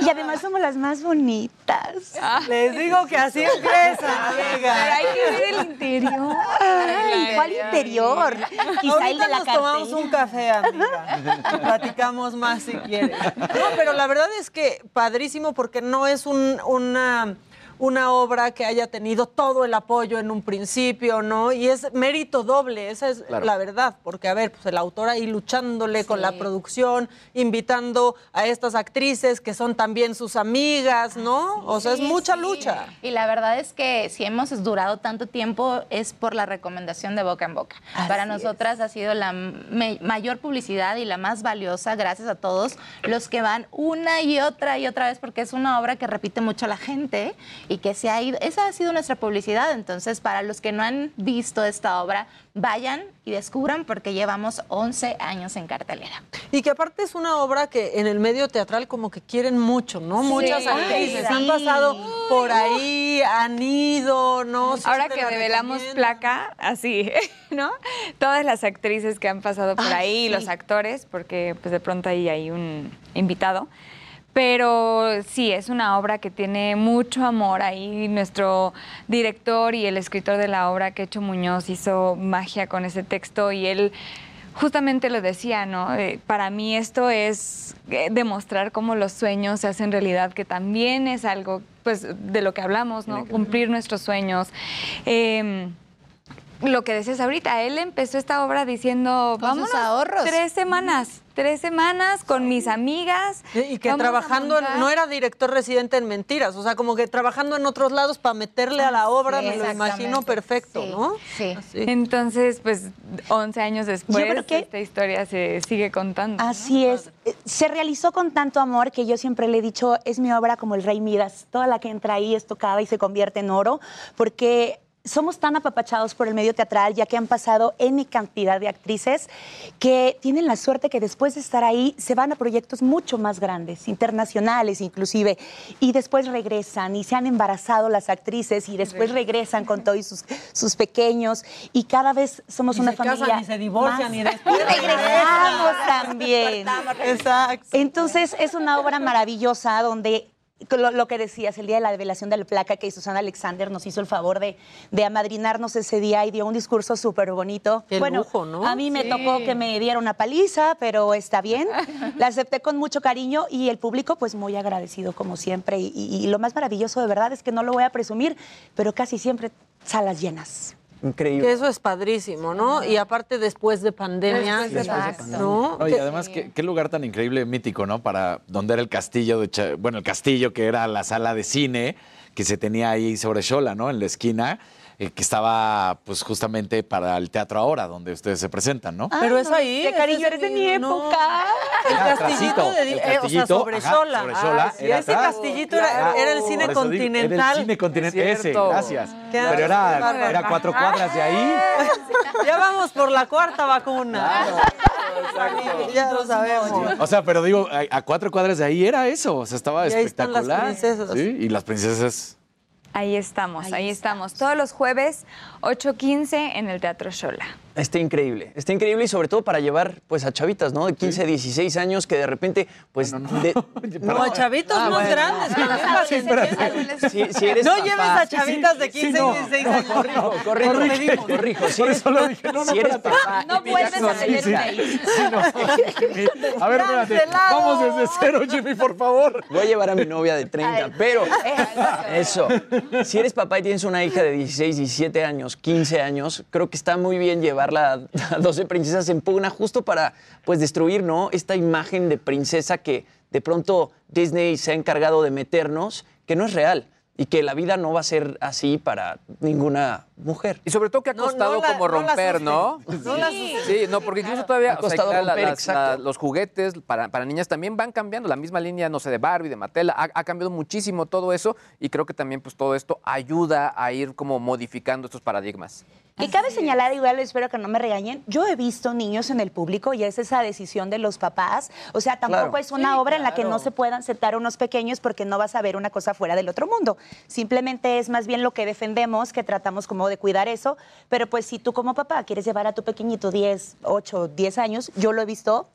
Y además somos las más bonitas. Les digo que así empiezan, amiga. Hay que ver el interior. Ay, ¿Cuál interior? Quizá el de Ahorita la nos tomamos un café, amiga. Platicamos más si quieres. No, pero la verdad es que padrísimo porque no es un- una, una obra que haya tenido todo el apoyo en un principio, ¿no? Y es mérito doble, esa es Claro. la verdad. Porque, a ver, pues el autor ahí luchándole con la producción, invitando a estas actrices que son también sus amigas, ¿no? O sea, es mucha sí. lucha. Y la verdad es que si hemos durado tanto tiempo es por la recomendación de boca en boca. Para nosotras ha sido la me- mayor publicidad y la más valiosa, gracias a todos los que van una y otra y otra vez, porque es una obra que repite mucho a la gente y que se ha ido. Esa ha sido nuestra publicidad. Entonces, para los que no han visto esta obra, vayan y descubran porque llevamos 11 años en cartelera. Y que aparte es una obra que en el medio teatral como que quieren mucho, ¿no? Sí. Muchas actrices sí. han pasado por ahí, han ido, ¿no? Ahora Siempre que la develamos placa, así, ¿no? Todas las actrices que han pasado por Ah, ahí, sí. los actores, porque pues de pronto ahí hay un invitado. Pero sí, es una obra que tiene mucho amor. Ahí nuestro director y el escritor de la obra, Quecho Muñoz, hizo magia con ese texto y él justamente lo decía, ¿no? Eh, para mí esto es eh, demostrar cómo los sueños se hacen realidad, que también es algo, pues, de lo que hablamos, ¿no? Cumplir nuestros sueños. Em, lo que decías ahorita, él empezó esta obra diciendo, vamos ahorros. tres semanas, tres semanas con mis amigas. Y que trabajando, en- montar". no era director residente en Mentiras, o sea, como que trabajando en otros lados para meterle a la obra, sí, me lo imagino perfecto, Sí, ¿no? sí. Así. Entonces, pues, 11 años después, Yo creo que- esta historia se sigue contando. ¿no? Así es. Eh, Se realizó con tanto amor que yo siempre le he dicho, es mi obra como el Rey Midas. Toda la que entra ahí es tocada y se convierte en oro, porque somos tan apapachados por el medio teatral, ya que han pasado N cantidad de actrices que tienen la suerte que después de estar ahí se van a proyectos mucho más grandes, internacionales inclusive, y después regresan y se han embarazado las actrices y después regresan con todos sus, sus pequeños y cada vez somos Y una se casan familia y se divorcian más- y después regresamos también. Exacto. Entonces es una obra maravillosa donde lo, lo que decías, el día de la revelación de la placa que Susana Alexander nos hizo el favor de, de amadrinarnos ese día y dio un discurso súper bonito. Qué bueno, lujo, ¿no? a mí me tocó que me diera una paliza, pero está bien. La acepté con mucho cariño y el público pues muy agradecido como siempre. Y, y- y lo más maravilloso de verdad es que no lo voy a presumir, pero casi siempre salas llenas. Increíble. Que eso es padrísimo, ¿no? Y aparte después de pandemia, Después de pandemia. ¿no? No, y además, ¿qué, qué lugar tan increíble, mítico, ¿no? Para donde era el castillo, de bueno, el castillo que era la sala de cine que se tenía ahí sobre Xola, ¿no? En la esquina, eh, que estaba, pues, justamente para el Teatro Ahora, donde ustedes se presentan, ¿no? Pero es ahí. Qué cariño, eres de mi no. época. El castillito de, el eh, o sea, castillito, sobre ajá, Xola. sobre Xola, Ah, sí, ese atrás. castillito era, Claro, era el cine eso digo, continental. Era el cine continental, ese, gracias. Qué Pero era, era cuatro cuadras de ahí. Ya vamos por la cuarta vacuna. Ya lo sabemos. O sea, pero digo, a, a cuatro cuadras de ahí era eso. O sea, estaba Y ahí están las espectacular. princesas. Sí, y las princesas. Ahí estamos, ahí, estamos. Todos los jueves, 8.15 en el Teatro Shola. Está increíble, está increíble y sobre todo para llevar pues a chavitas, ¿no? De 15, 16 años que de repente pues... de- No, a chavitos Ah, más bueno. grandes. se Si, si eres No papá- lleves a chavitas de Sí, 15 no, y 16 no, años. corrijo, corrijo, Corrijo. corrijo. Si eres, dije. No, no, si eres papá No vuelves a tener una hija. A ver, espérate. Vamos desde cero, Jimmy, por favor. Voy a llevar a mi novia de 30, pero eso, si eres papá y tienes una hija de 16, 17 años, 15 años, creo que está muy bien llevarla a 12 princesas en pugna justo para pues destruir, ¿no? Esta imagen de princesa que de pronto Disney se ha encargado de meternos, que no es real y que la vida no va a ser así para ninguna mujer. Y sobre todo que ha costado no la- como romper. ¿no? No la sí. no, porque incluso todavía Ha o sea, costado romper, las- la- los juguetes para, para niñas también van cambiando. La misma línea, no sé, de Barbie, de Mattel, ha, ha cambiado muchísimo todo eso y creo que también pues todo esto ayuda a ir como modificando estos paradigmas. Y cabe señalar, igual espero que no me regañen, yo he visto niños en el público y es esa decisión de los papás. O sea, tampoco Claro. es una obra en la que no se puedan sentar unos pequeños porque no vas a ver una cosa fuera del otro mundo. Simplemente es más bien lo que defendemos, que tratamos como de cuidar eso. Pero pues si tú como papá quieres llevar a tu pequeñito 10, 8, 10 años, yo lo he visto,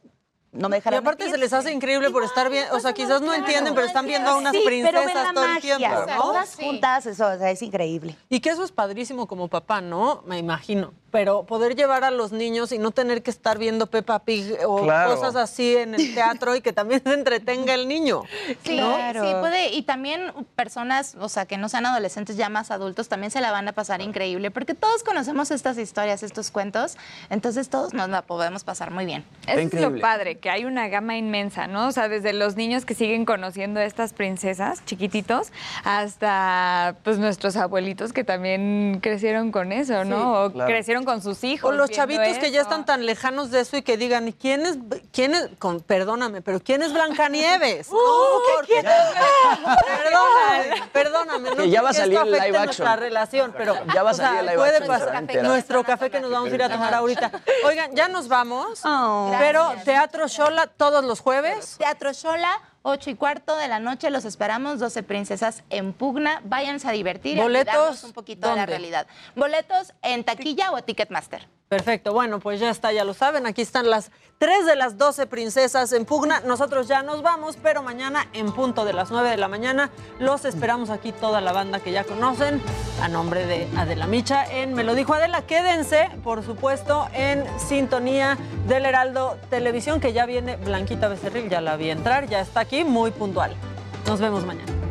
no me Y dejarán aparte mentir. se les hace increíble por estar bien, o sea, quizás no entienden, pero están viendo a unas Sí, pero ven princesas la todo el tiempo, ¿no? Todas juntas, eso o sea, es increíble. Y que eso es padrísimo como papá, ¿no? Me imagino. Pero poder llevar a los niños y no tener que estar viendo Peppa Pig o Claro. cosas así en el teatro y que también se entretenga el niño. Sí, ¿no? sí, puede. Y también personas, o sea, que no sean adolescentes, ya más adultos, también se la van a pasar increíble, porque todos conocemos estas historias, estos cuentos, entonces todos nos la podemos pasar muy bien. Eso es increíble. lo padre, que hay una gama inmensa, ¿no? O sea, desde los niños que siguen conociendo a estas princesas chiquititos hasta pues nuestros abuelitos que también crecieron con eso, ¿no? o claro. crecieron con sus hijos. O los chavitos que ya están tan lejanos de eso y que digan, ¿y quién es, quién es, con, perdóname, pero quién es Blancanieves? ¿Cómo? Porque- Perdóname, perdóname. No Que ya va a salir esto el live nuestra action. relación, pero Ya va a o sea, salir el live puede action, pasar. Nuestro café que nos vamos a ir a tomar ahorita. Oigan, ya nos vamos, Oh. pero Teatro Shola todos los jueves. Teatro Shola, 8 y cuarto de la noche, los esperamos, 12 princesas en pugna, váyanse a divertir y a un poquito de la realidad. Boletos en taquilla o Ticketmaster. Perfecto, bueno, pues ya está, ya lo saben. Aquí están las tres de las 12 princesas en pugna. Nosotros ya nos vamos, pero mañana en punto de las 9 de la mañana los esperamos aquí toda la banda que ya conocen. A nombre de Adela Micha en Me lo dijo Adela. Quédense, por supuesto, en sintonía del Heraldo Televisión, que ya viene Blanquita Becerril, ya la vi entrar, ya está aquí, muy puntual. Nos vemos mañana.